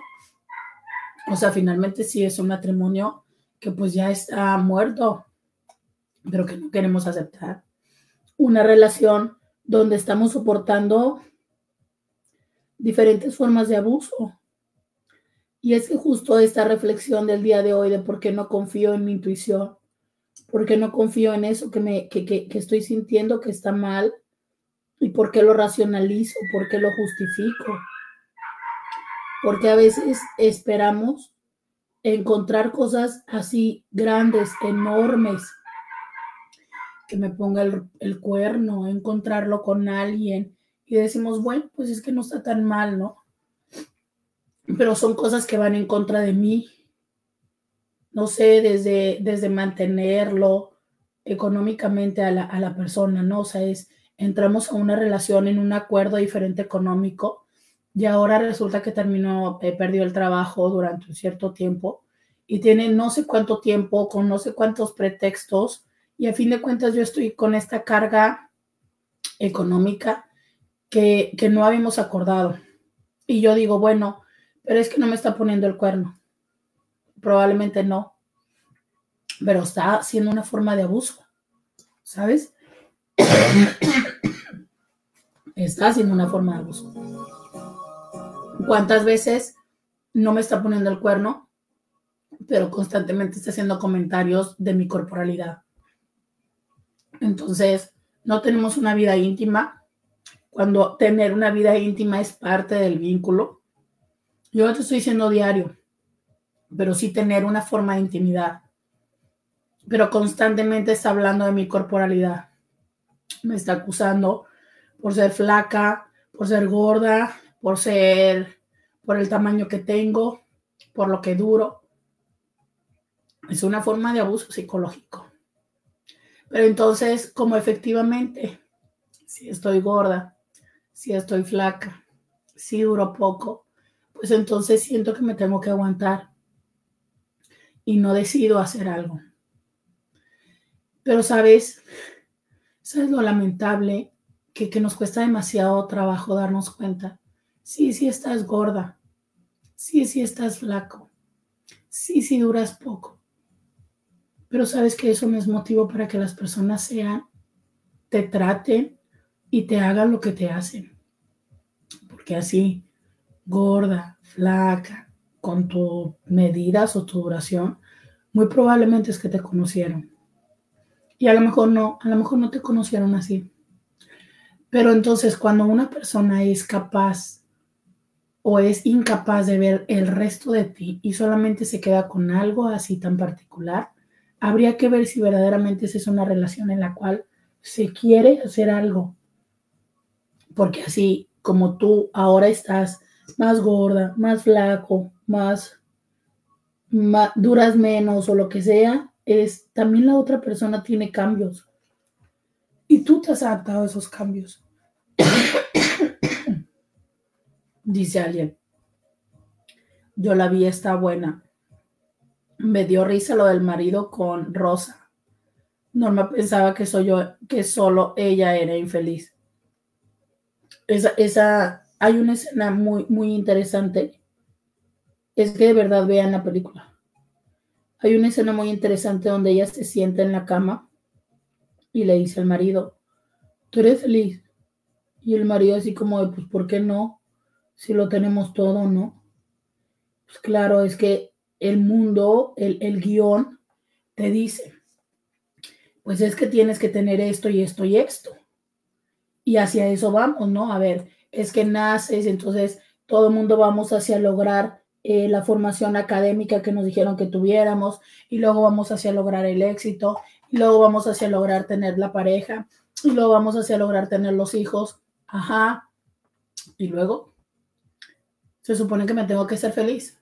O sea, finalmente sí es un matrimonio que pues ya está muerto, pero que no queremos aceptar. Una relación donde estamos soportando diferentes formas de abuso. Y es que justo esta reflexión del día de hoy de por qué no confío en mi intuición, por qué no confío en eso que, me, que, que, que estoy sintiendo que está mal y por qué lo racionalizo, por qué lo justifico porque a veces esperamos encontrar cosas así grandes, enormes, que me ponga el, cuerno, encontrarlo con alguien y decimos, bueno, pues es que no está tan mal, ¿no? Pero son cosas que van en contra de mí. No sé, desde, desde mantenerlo económicamente a la, a la persona, ¿no? O sea, es, entramos a una relación en un acuerdo diferente económico y ahora resulta que terminó, eh, perdió el trabajo durante un cierto tiempo y tiene no sé cuánto tiempo, con no sé cuántos pretextos y a fin de cuentas yo estoy con esta carga económica que, que no habíamos acordado. Y yo digo, bueno, pero es que no me está poniendo el cuerno. Probablemente no, pero está haciendo una forma de abuso, ¿sabes? está haciendo una forma de abuso. ¿Cuántas veces no me está poniendo el cuerno, pero constantemente está haciendo comentarios de mi corporalidad? Entonces, no tenemos una vida íntima. Cuando tener una vida íntima es parte del vínculo. Yo no te estoy diciendo diario, pero sí tener una forma de intimidad. Pero constantemente está hablando de mi corporalidad. Me está acusando por ser flaca, por ser gorda, por ser, por el tamaño que tengo, por lo que duro. Es una forma de abuso psicológico. Pero entonces, como efectivamente, si estoy gorda, si estoy flaca, si duro poco, pues entonces siento que me tengo que aguantar y no decido hacer algo. Pero sabes, sabes lo lamentable que, que nos cuesta demasiado trabajo darnos cuenta Sí, sí estás gorda. Sí, sí estás flaco. Sí, sí duras poco. Pero sabes que eso no es motivo para que las personas sean, te traten y te hagan lo que te hacen. Porque así, gorda, flaca, con tus medidas o tu duración, muy probablemente es que te conocieron. Y a lo mejor no, a lo mejor no te conocieron así. Pero entonces cuando una persona es capaz o es incapaz de ver el resto de ti y solamente se queda con algo así tan particular, habría que ver si verdaderamente esa es una relación en la cual se quiere hacer algo. Porque así como tú ahora estás más gorda, más flaco, más, duras menos o lo que sea, es también la otra persona tiene cambios. Y tú te has adaptado a esos cambios. Dice alguien. Yo la vi, está buena. Me dio risa lo del marido con Rosa. Norma pensaba que soy yo, que solo ella era infeliz. Esa, esa, hay una escena muy, muy interesante. Es que de verdad vean la película. Hay una escena muy interesante donde ella se sienta en la cama y le dice al marido, ¿tú eres feliz? Y el marido así como de, pues, ¿por qué no? Si lo tenemos todo, ¿no? Pues claro, es que el mundo, el, el guion, te dice, pues es que tienes que tener esto y esto y esto. Y hacia eso vamos, ¿no? A ver, es que naces, entonces todo el mundo vamos hacia lograr eh, la formación académica que nos dijeron que tuviéramos, y luego vamos hacia lograr el éxito, y luego vamos hacia lograr tener la pareja, y luego vamos hacia lograr tener los hijos. Ajá. Y luego se supone que me tengo que ser feliz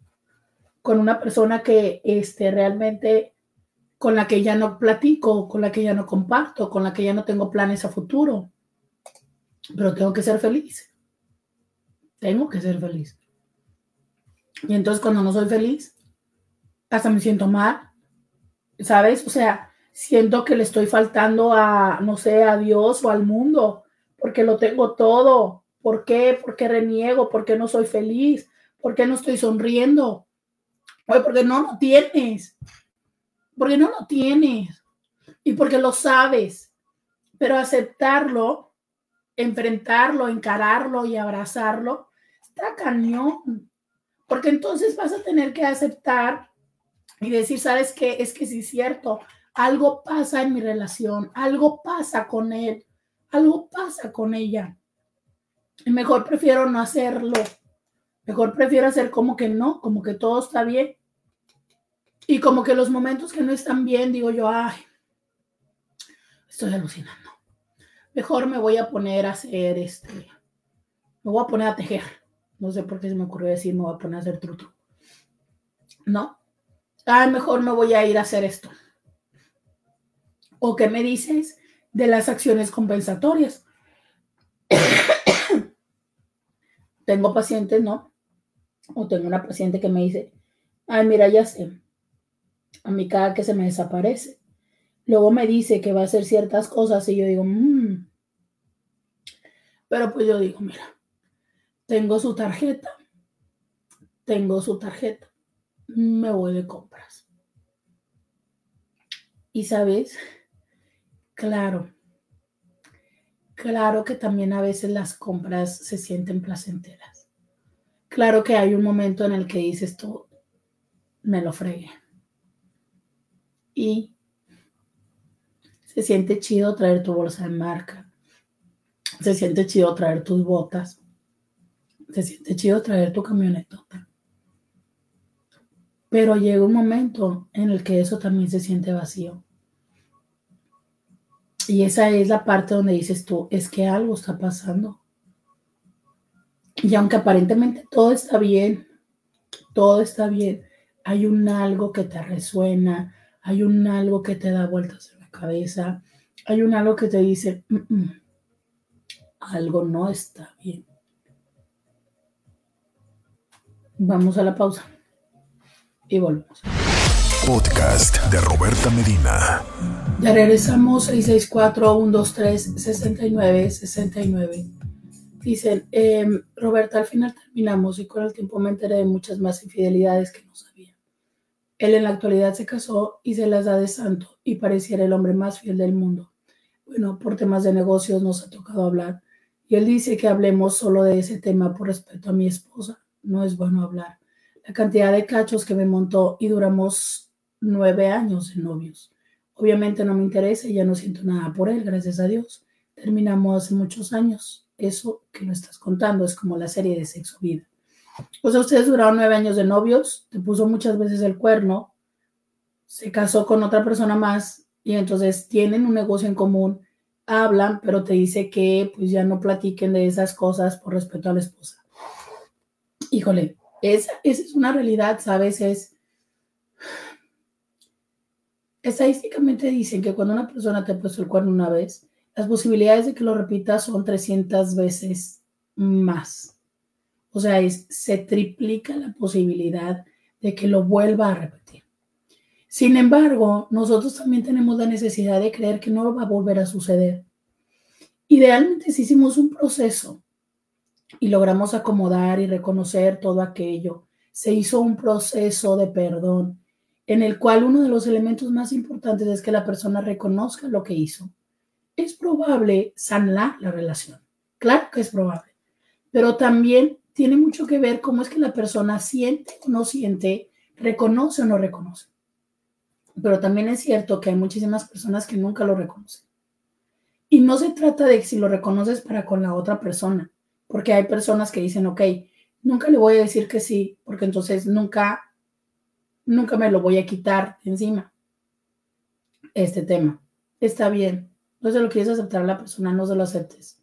con una persona que este, realmente con la que ya no platico, con la que ya no comparto, con la que ya no tengo planes a futuro. Pero tengo que ser feliz. Tengo que ser feliz. Y entonces cuando no soy feliz, hasta me siento mal, ¿sabes? O sea, siento que le estoy faltando a, no sé, a Dios o al mundo, porque lo tengo todo. ¿Por qué? ¿Por qué reniego? ¿Por qué no soy feliz? ¿Por qué no estoy sonriendo? Oye, porque no lo tienes. Porque no lo tienes. Y porque lo sabes. Pero aceptarlo, enfrentarlo, encararlo y abrazarlo, está cañón. Porque entonces vas a tener que aceptar y decir, ¿sabes qué? Es que sí es cierto, algo pasa en mi relación, algo pasa con él, algo pasa con ella. Mejor prefiero no hacerlo. Mejor prefiero hacer como que no, como que todo está bien. Y como que los momentos que no están bien, digo yo, ay, estoy alucinando. Mejor me voy a poner a hacer este, me voy a poner a tejer. No sé por qué se me ocurrió decir, me voy a poner a hacer truto. No. Ay, mejor me voy a ir a hacer esto. ¿O qué me dices de las acciones compensatorias? Tengo pacientes, ¿no? O tengo una paciente que me dice, ay, mira, ya sé, a mí cada que se me desaparece. Luego me dice que va a hacer ciertas cosas y yo digo, mmm. Pero pues yo digo, mira, tengo su tarjeta, tengo su tarjeta, me voy de compras. Y sabes, claro, claro que también a veces las compras se sienten placenteras. Claro que hay un momento en el que dices tú, me lo fregué y se siente chido traer tu bolsa de marca. Se siente chido traer tus botas. Se siente chido traer tu camionetota. Pero llega un momento en el que eso también se siente vacío. Y esa es la parte donde dices tú, es que algo está pasando. Y aunque aparentemente todo está bien, todo está bien, hay un algo que te resuena, hay un algo que te da vueltas en la cabeza, hay un algo que te dice, mm, mm, algo no está bien. Vamos a la pausa y volvemos. Podcast de Roberta Medina. Ya regresamos 664-123-6969. Dicen, em, Roberta, al final terminamos y con el tiempo me enteré de muchas más infidelidades que no sabía. Él en la actualidad se casó y se las da de santo y pareciera el hombre más fiel del mundo. Bueno, por temas de negocios nos ha tocado hablar y él dice que hablemos solo de ese tema por respeto a mi esposa. No es bueno hablar. La cantidad de cachos que me montó y duramos nueve años de novios. Obviamente no me interesa y ya no siento nada por él, gracias a Dios. Terminamos hace muchos años. Eso que lo estás contando es como la serie de sexo vida. O sea, ustedes duraron nueve años de novios, te puso muchas veces el cuerno, se casó con otra persona más y entonces tienen un negocio en común, hablan, pero te dice que pues ya no platiquen de esas cosas por respeto a la esposa. Híjole, Esa, esa es una realidad, ¿sabes? Es, estadísticamente dicen que cuando una persona te ha puesto el cuerno una vez, las posibilidades de que lo repita son 300 veces más. O sea, es, se triplica la posibilidad de que lo vuelva a repetir. Sin embargo, nosotros también tenemos la necesidad de creer que no va a volver a suceder. Idealmente, si hicimos un proceso y logramos acomodar y reconocer todo aquello, se hizo un proceso de perdón en el cual uno de los elementos más importantes es que la persona reconozca lo que hizo. Es probable sanar la relación. Claro que es probable, pero también tiene mucho que ver cómo es que la persona siente o no siente, reconoce o no reconoce. Pero también es cierto que hay muchísimas personas que nunca lo reconocen. Y no se trata de si lo reconoces para con la otra persona, porque hay personas que dicen, ok, nunca le voy a decir que sí, porque entonces nunca, nunca me lo voy a quitar encima. Este tema. Está bien. No se lo quieres aceptar a la persona, no se lo aceptes.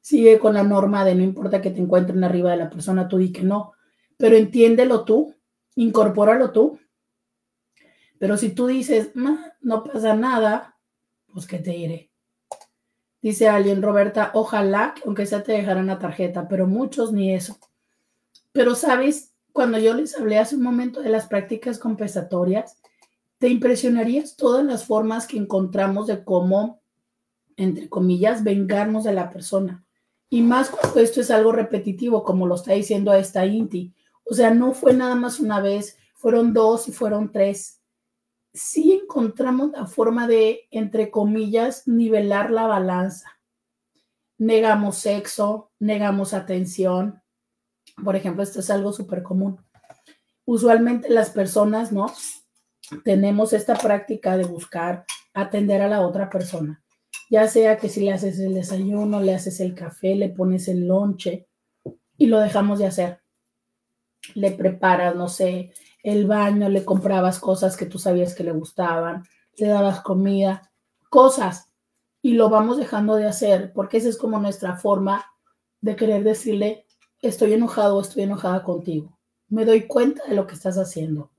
Sigue con la norma de no importa que te encuentren arriba de la persona, tú di que no. Pero entiéndelo tú, incorpóralo tú. Pero si tú dices, no pasa nada, pues que te iré. Dice alguien, Roberta, ojalá que aunque sea te dejaran la tarjeta, pero muchos ni eso. Pero sabes, cuando yo les hablé hace un momento de las prácticas compensatorias, te impresionarías todas las formas que encontramos de cómo, entre comillas, vengarnos de la persona. Y más cuando esto es algo repetitivo, como lo está diciendo esta Inti. O sea, no fue nada más una vez, fueron dos y fueron tres. Sí encontramos la forma de, entre comillas, nivelar la balanza. Negamos sexo, negamos atención. Por ejemplo, esto es algo súper común. Usualmente las personas, ¿no? Tenemos esta práctica de buscar atender a la otra persona ya sea que si le haces el desayuno, le haces el café, le pones el lonche y lo dejamos de hacer. Le preparas, no sé, el baño, le comprabas cosas que tú sabías que le gustaban, le dabas comida, cosas, y lo vamos dejando de hacer, porque esa es como nuestra forma de querer decirle, estoy enojado, estoy enojada contigo. Me doy cuenta de lo que estás haciendo.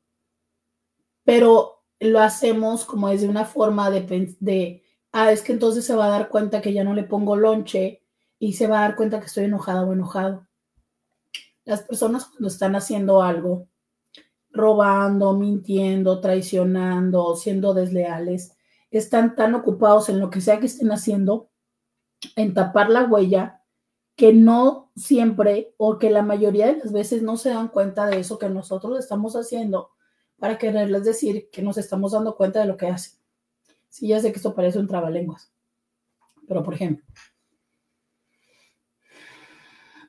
Pero lo hacemos como desde una forma de, de ah, es que entonces se va a dar cuenta que ya no le pongo lonche y se va a dar cuenta que estoy enojada o enojado. Las personas cuando están haciendo algo, robando, mintiendo, traicionando, siendo desleales, están tan ocupados en lo que sea que estén haciendo, en tapar la huella, que no siempre o que la mayoría de las veces no se dan cuenta de eso que nosotros estamos haciendo para quererles decir que nos estamos dando cuenta de lo que hacen. Sí, ya sé que esto parece un trabalenguas. Pero, por ejemplo,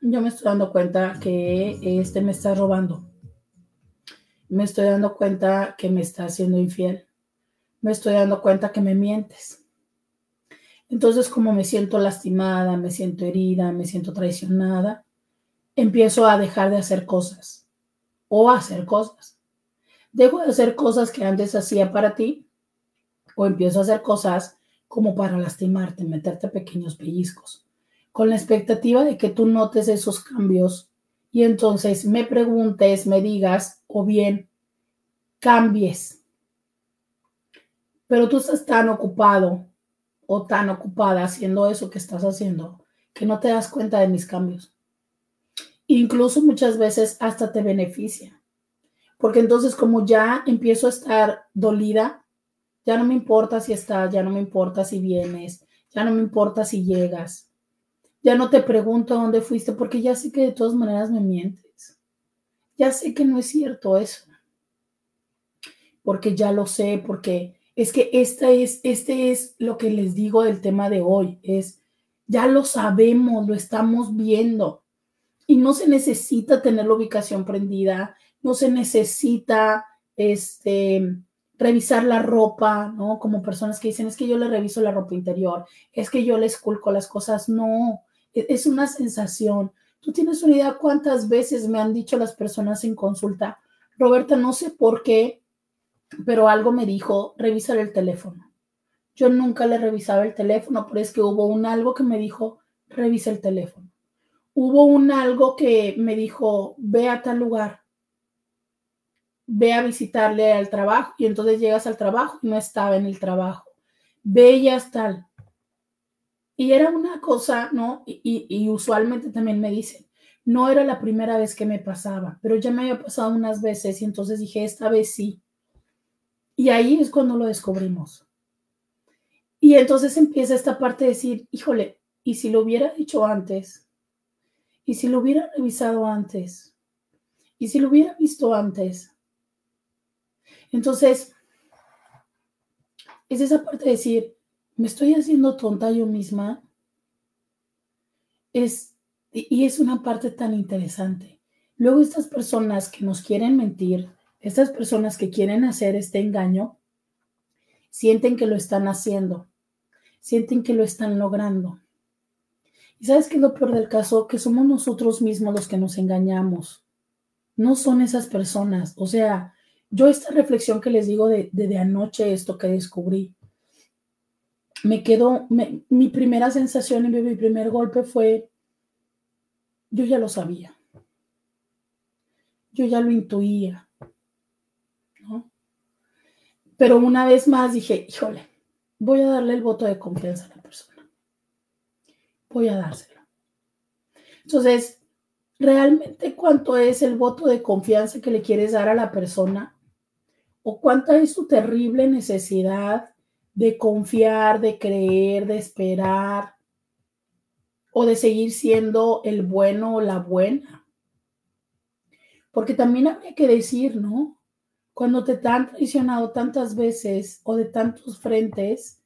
yo me estoy dando cuenta que este me está robando. Me estoy dando cuenta que me está haciendo infiel. Me estoy dando cuenta que me mientes. Entonces, como me siento lastimada, me siento herida, me siento traicionada, empiezo a dejar de hacer cosas o a hacer cosas. Dejo de hacer cosas que antes hacía para ti o empiezo a hacer cosas como para lastimarte, meterte pequeños pellizcos, con la expectativa de que tú notes esos cambios y entonces me preguntes, me digas o bien cambies. Pero tú estás tan ocupado o tan ocupada haciendo eso que estás haciendo que no te das cuenta de mis cambios. Incluso muchas veces hasta te beneficia. Porque entonces como ya empiezo a estar dolida, ya no me importa si estás, ya no me importa si vienes, ya no me importa si llegas. Ya no te pregunto dónde fuiste porque ya sé que de todas maneras me mientes. Ya sé que no es cierto eso. Porque ya lo sé, porque es que esta es, este es lo que les digo del tema de hoy. Es, ya lo sabemos, lo estamos viendo. Y no se necesita tener la ubicación prendida, no se necesita este, revisar la ropa, ¿no? Como personas que dicen, es que yo le reviso la ropa interior, es que yo le esculco las cosas. No, e-, es una sensación. Tú tienes una idea cuántas veces me han dicho las personas en consulta, Roberta, no sé por qué, pero algo me dijo, revisar el teléfono. Yo nunca le revisaba el teléfono, pero es que hubo un algo que me dijo, revisa el teléfono. hubo un algo que me dijo, ve a tal lugar, ve a visitarle al trabajo y entonces llegas al trabajo y no estaba en el trabajo. Ve y tal. Y era una cosa, ¿no? Y, y, usualmente también me dicen, no era la primera vez que me pasaba, pero ya me había pasado unas veces y entonces dije, esta vez sí. Y ahí es cuando lo descubrimos. Y entonces empieza esta parte de decir, híjole, ¿y si lo hubiera dicho antes? ¿Y si lo hubiera revisado antes? ¿Y si lo hubiera visto antes? Entonces, es esa parte de decir, me estoy haciendo tonta yo misma. Es, y es una parte tan interesante. Luego estas personas que nos quieren mentir, estas personas que quieren hacer este engaño, sienten que lo están haciendo, sienten que lo están logrando. ¿Y sabes qué es lo peor del caso? Que somos nosotros mismos los que nos engañamos. No son esas personas. O sea, yo esta reflexión que les digo de, de, anoche, esto que descubrí, me quedó, mi primera sensación y mi primer golpe fue, yo ya lo sabía, yo ya lo intuía. Pero una vez más dije, híjole, voy a darle el voto de confianza a la persona, voy a dárselo. Entonces, realmente cuánto es el voto de confianza que le quieres dar a la persona o cuánta es tu terrible necesidad de confiar, de creer, de esperar o de seguir siendo el bueno o la buena. Porque también habría que decir, ¿no? Cuando te han traicionado tantas veces o de tantos frentes,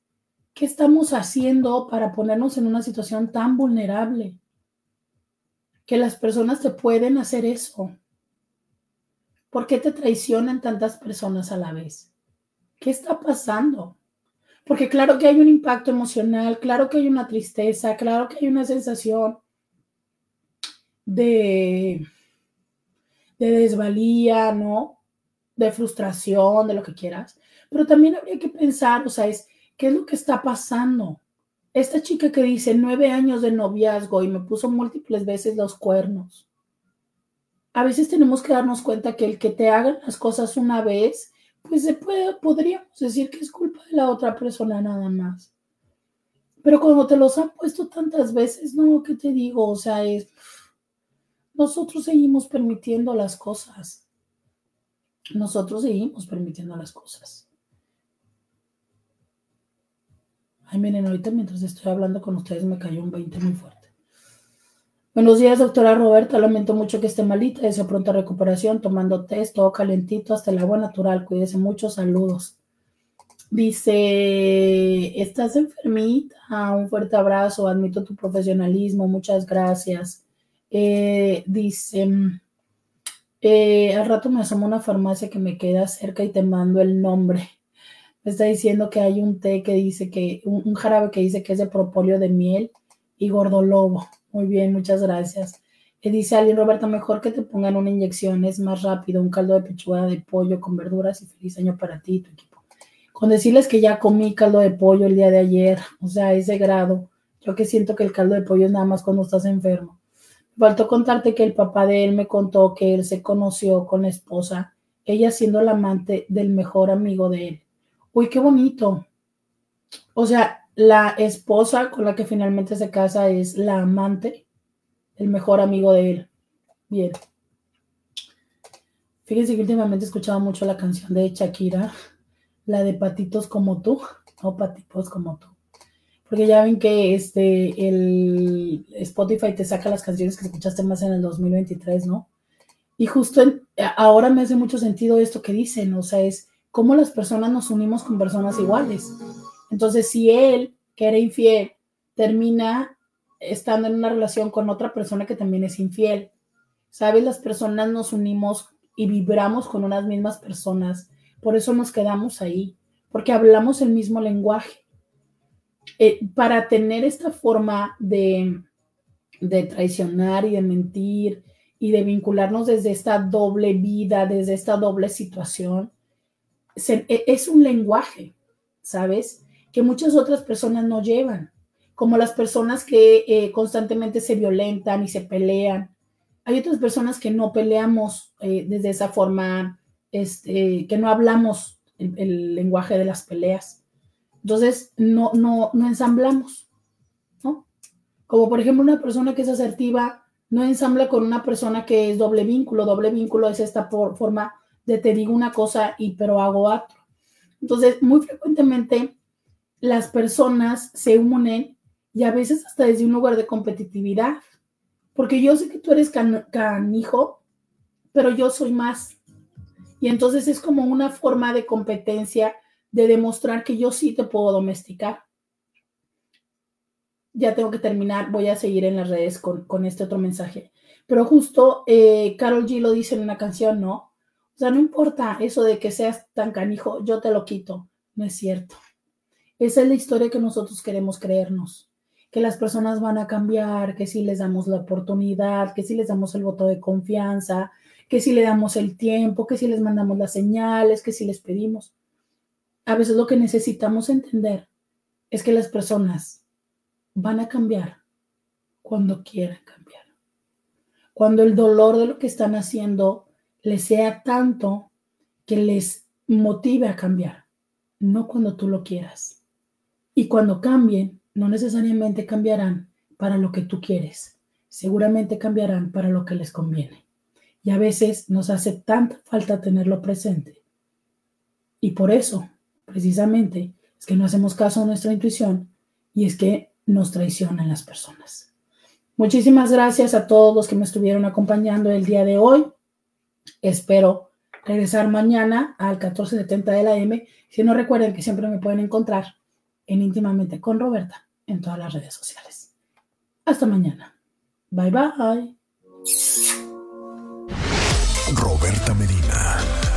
¿qué estamos haciendo para ponernos en una situación tan vulnerable? Que las personas te pueden hacer eso. ¿Por qué te traicionan tantas personas a la vez? ¿Qué está pasando? Porque claro que hay un impacto emocional, claro que hay una tristeza, claro que hay una sensación de, de desvalía, ¿no? De frustración, de lo que quieras. Pero también habría que pensar, o sea, es, ¿qué es lo que está pasando? Esta chica que dice nueve años de noviazgo y me puso múltiples veces los cuernos a veces tenemos que darnos cuenta que el que te hagan las cosas una vez, pues se puede, podríamos decir que es culpa de la otra persona nada más. Pero cuando te los han puesto tantas veces, no, ¿qué te digo? O sea, es, nosotros seguimos permitiendo las cosas. Nosotros seguimos permitiendo las cosas. Ay, miren, ahorita mientras estoy hablando con ustedes me cayó un 20 muy fuerte. Buenos días, doctora Roberta. Lamento mucho que esté malita. Deseo pronta recuperación, tomando test, todo calentito, hasta el agua natural. Cuídese mucho. Saludos. Dice, ¿estás enfermita? Un fuerte abrazo. Admito tu profesionalismo. Muchas gracias. Eh, dice, eh, al rato me asomo a una farmacia que me queda cerca y te mando el nombre. Me está diciendo que hay un té que dice que, un, jarabe que dice que es de propóleo de miel y gordolobo. Muy bien, muchas gracias. Y dice alguien, Roberta, mejor que te pongan una inyección, es más rápido, un caldo de pechuga de pollo con verduras y feliz año para ti y tu equipo. Con decirles que ya comí caldo de pollo el día de ayer, o sea, ese grado. Yo que siento que el caldo de pollo es nada más cuando estás enfermo. Faltó contarte que el papá de él me contó que él se conoció con la esposa, ella siendo la amante del mejor amigo de él. Uy, qué bonito. O sea, la esposa con la que finalmente se casa es la amante, el mejor amigo de él. Bien. Fíjense que últimamente he escuchado mucho la canción de Shakira, la de Patitos como tú, o Patitos como tú. Porque ya ven que este, el Spotify te saca las canciones que escuchaste más en el 2023, ¿no? Y justo ahora me hace mucho sentido esto que dicen, o sea, es cómo las personas nos unimos con personas iguales. Entonces, si él, que era infiel, termina estando en una relación con otra persona que también es infiel, ¿sabes? Las personas nos unimos y vibramos con unas mismas personas. Por eso nos quedamos ahí, porque hablamos el mismo lenguaje. Eh, para tener esta forma de, traicionar y de mentir y de vincularnos desde esta doble vida, desde esta doble situación, e, es un lenguaje, ¿sabes? que muchas otras personas no llevan. como las personas que eh, constantemente se violentan y se pelean. Hay otras personas que no peleamos eh, desde esa forma, este, que no hablamos el, lenguaje de las peleas. Entonces, no, no, no ensamblamos, ¿no? Como por ejemplo una persona que es asertiva no ensambla con una persona que es doble vínculo. Doble vínculo es esta forma de te digo una cosa y pero hago otro. Entonces, muy frecuentemente las personas se unen y a veces hasta desde un lugar de competitividad, porque yo sé que tú eres can, canijo, pero yo soy más. Y entonces es como una forma de competencia de demostrar que yo sí te puedo domesticar. Ya tengo que terminar, voy a seguir en las redes con, con este otro mensaje. Pero justo eh, Carol G lo dice en una canción, ¿no? O sea, no importa eso de que seas tan canijo, yo te lo quito. No es cierto. Esa es la historia que nosotros queremos creernos, que las personas van a cambiar, que si les damos la oportunidad, que si les damos el voto de confianza, que si le damos el tiempo, que si les mandamos las señales, que si les pedimos. A veces lo que necesitamos entender es que las personas van a cambiar cuando quieran cambiar. Cuando el dolor de lo que están haciendo les sea tanto que les motive a cambiar, no cuando tú lo quieras. Y cuando cambien, no necesariamente cambiarán para lo que tú quieres, seguramente cambiarán para lo que les conviene. Y a veces nos hace tanta falta tenerlo presente. Y por eso, precisamente, es que no hacemos caso a nuestra intuición y es que nos traicionan las personas. Muchísimas gracias a todos los que me estuvieron acompañando el día de hoy. Espero regresar mañana al 1470 de la M. Si no recuerden que siempre me pueden encontrar en íntimamente con Roberta en todas las redes sociales. Hasta mañana. Bye bye.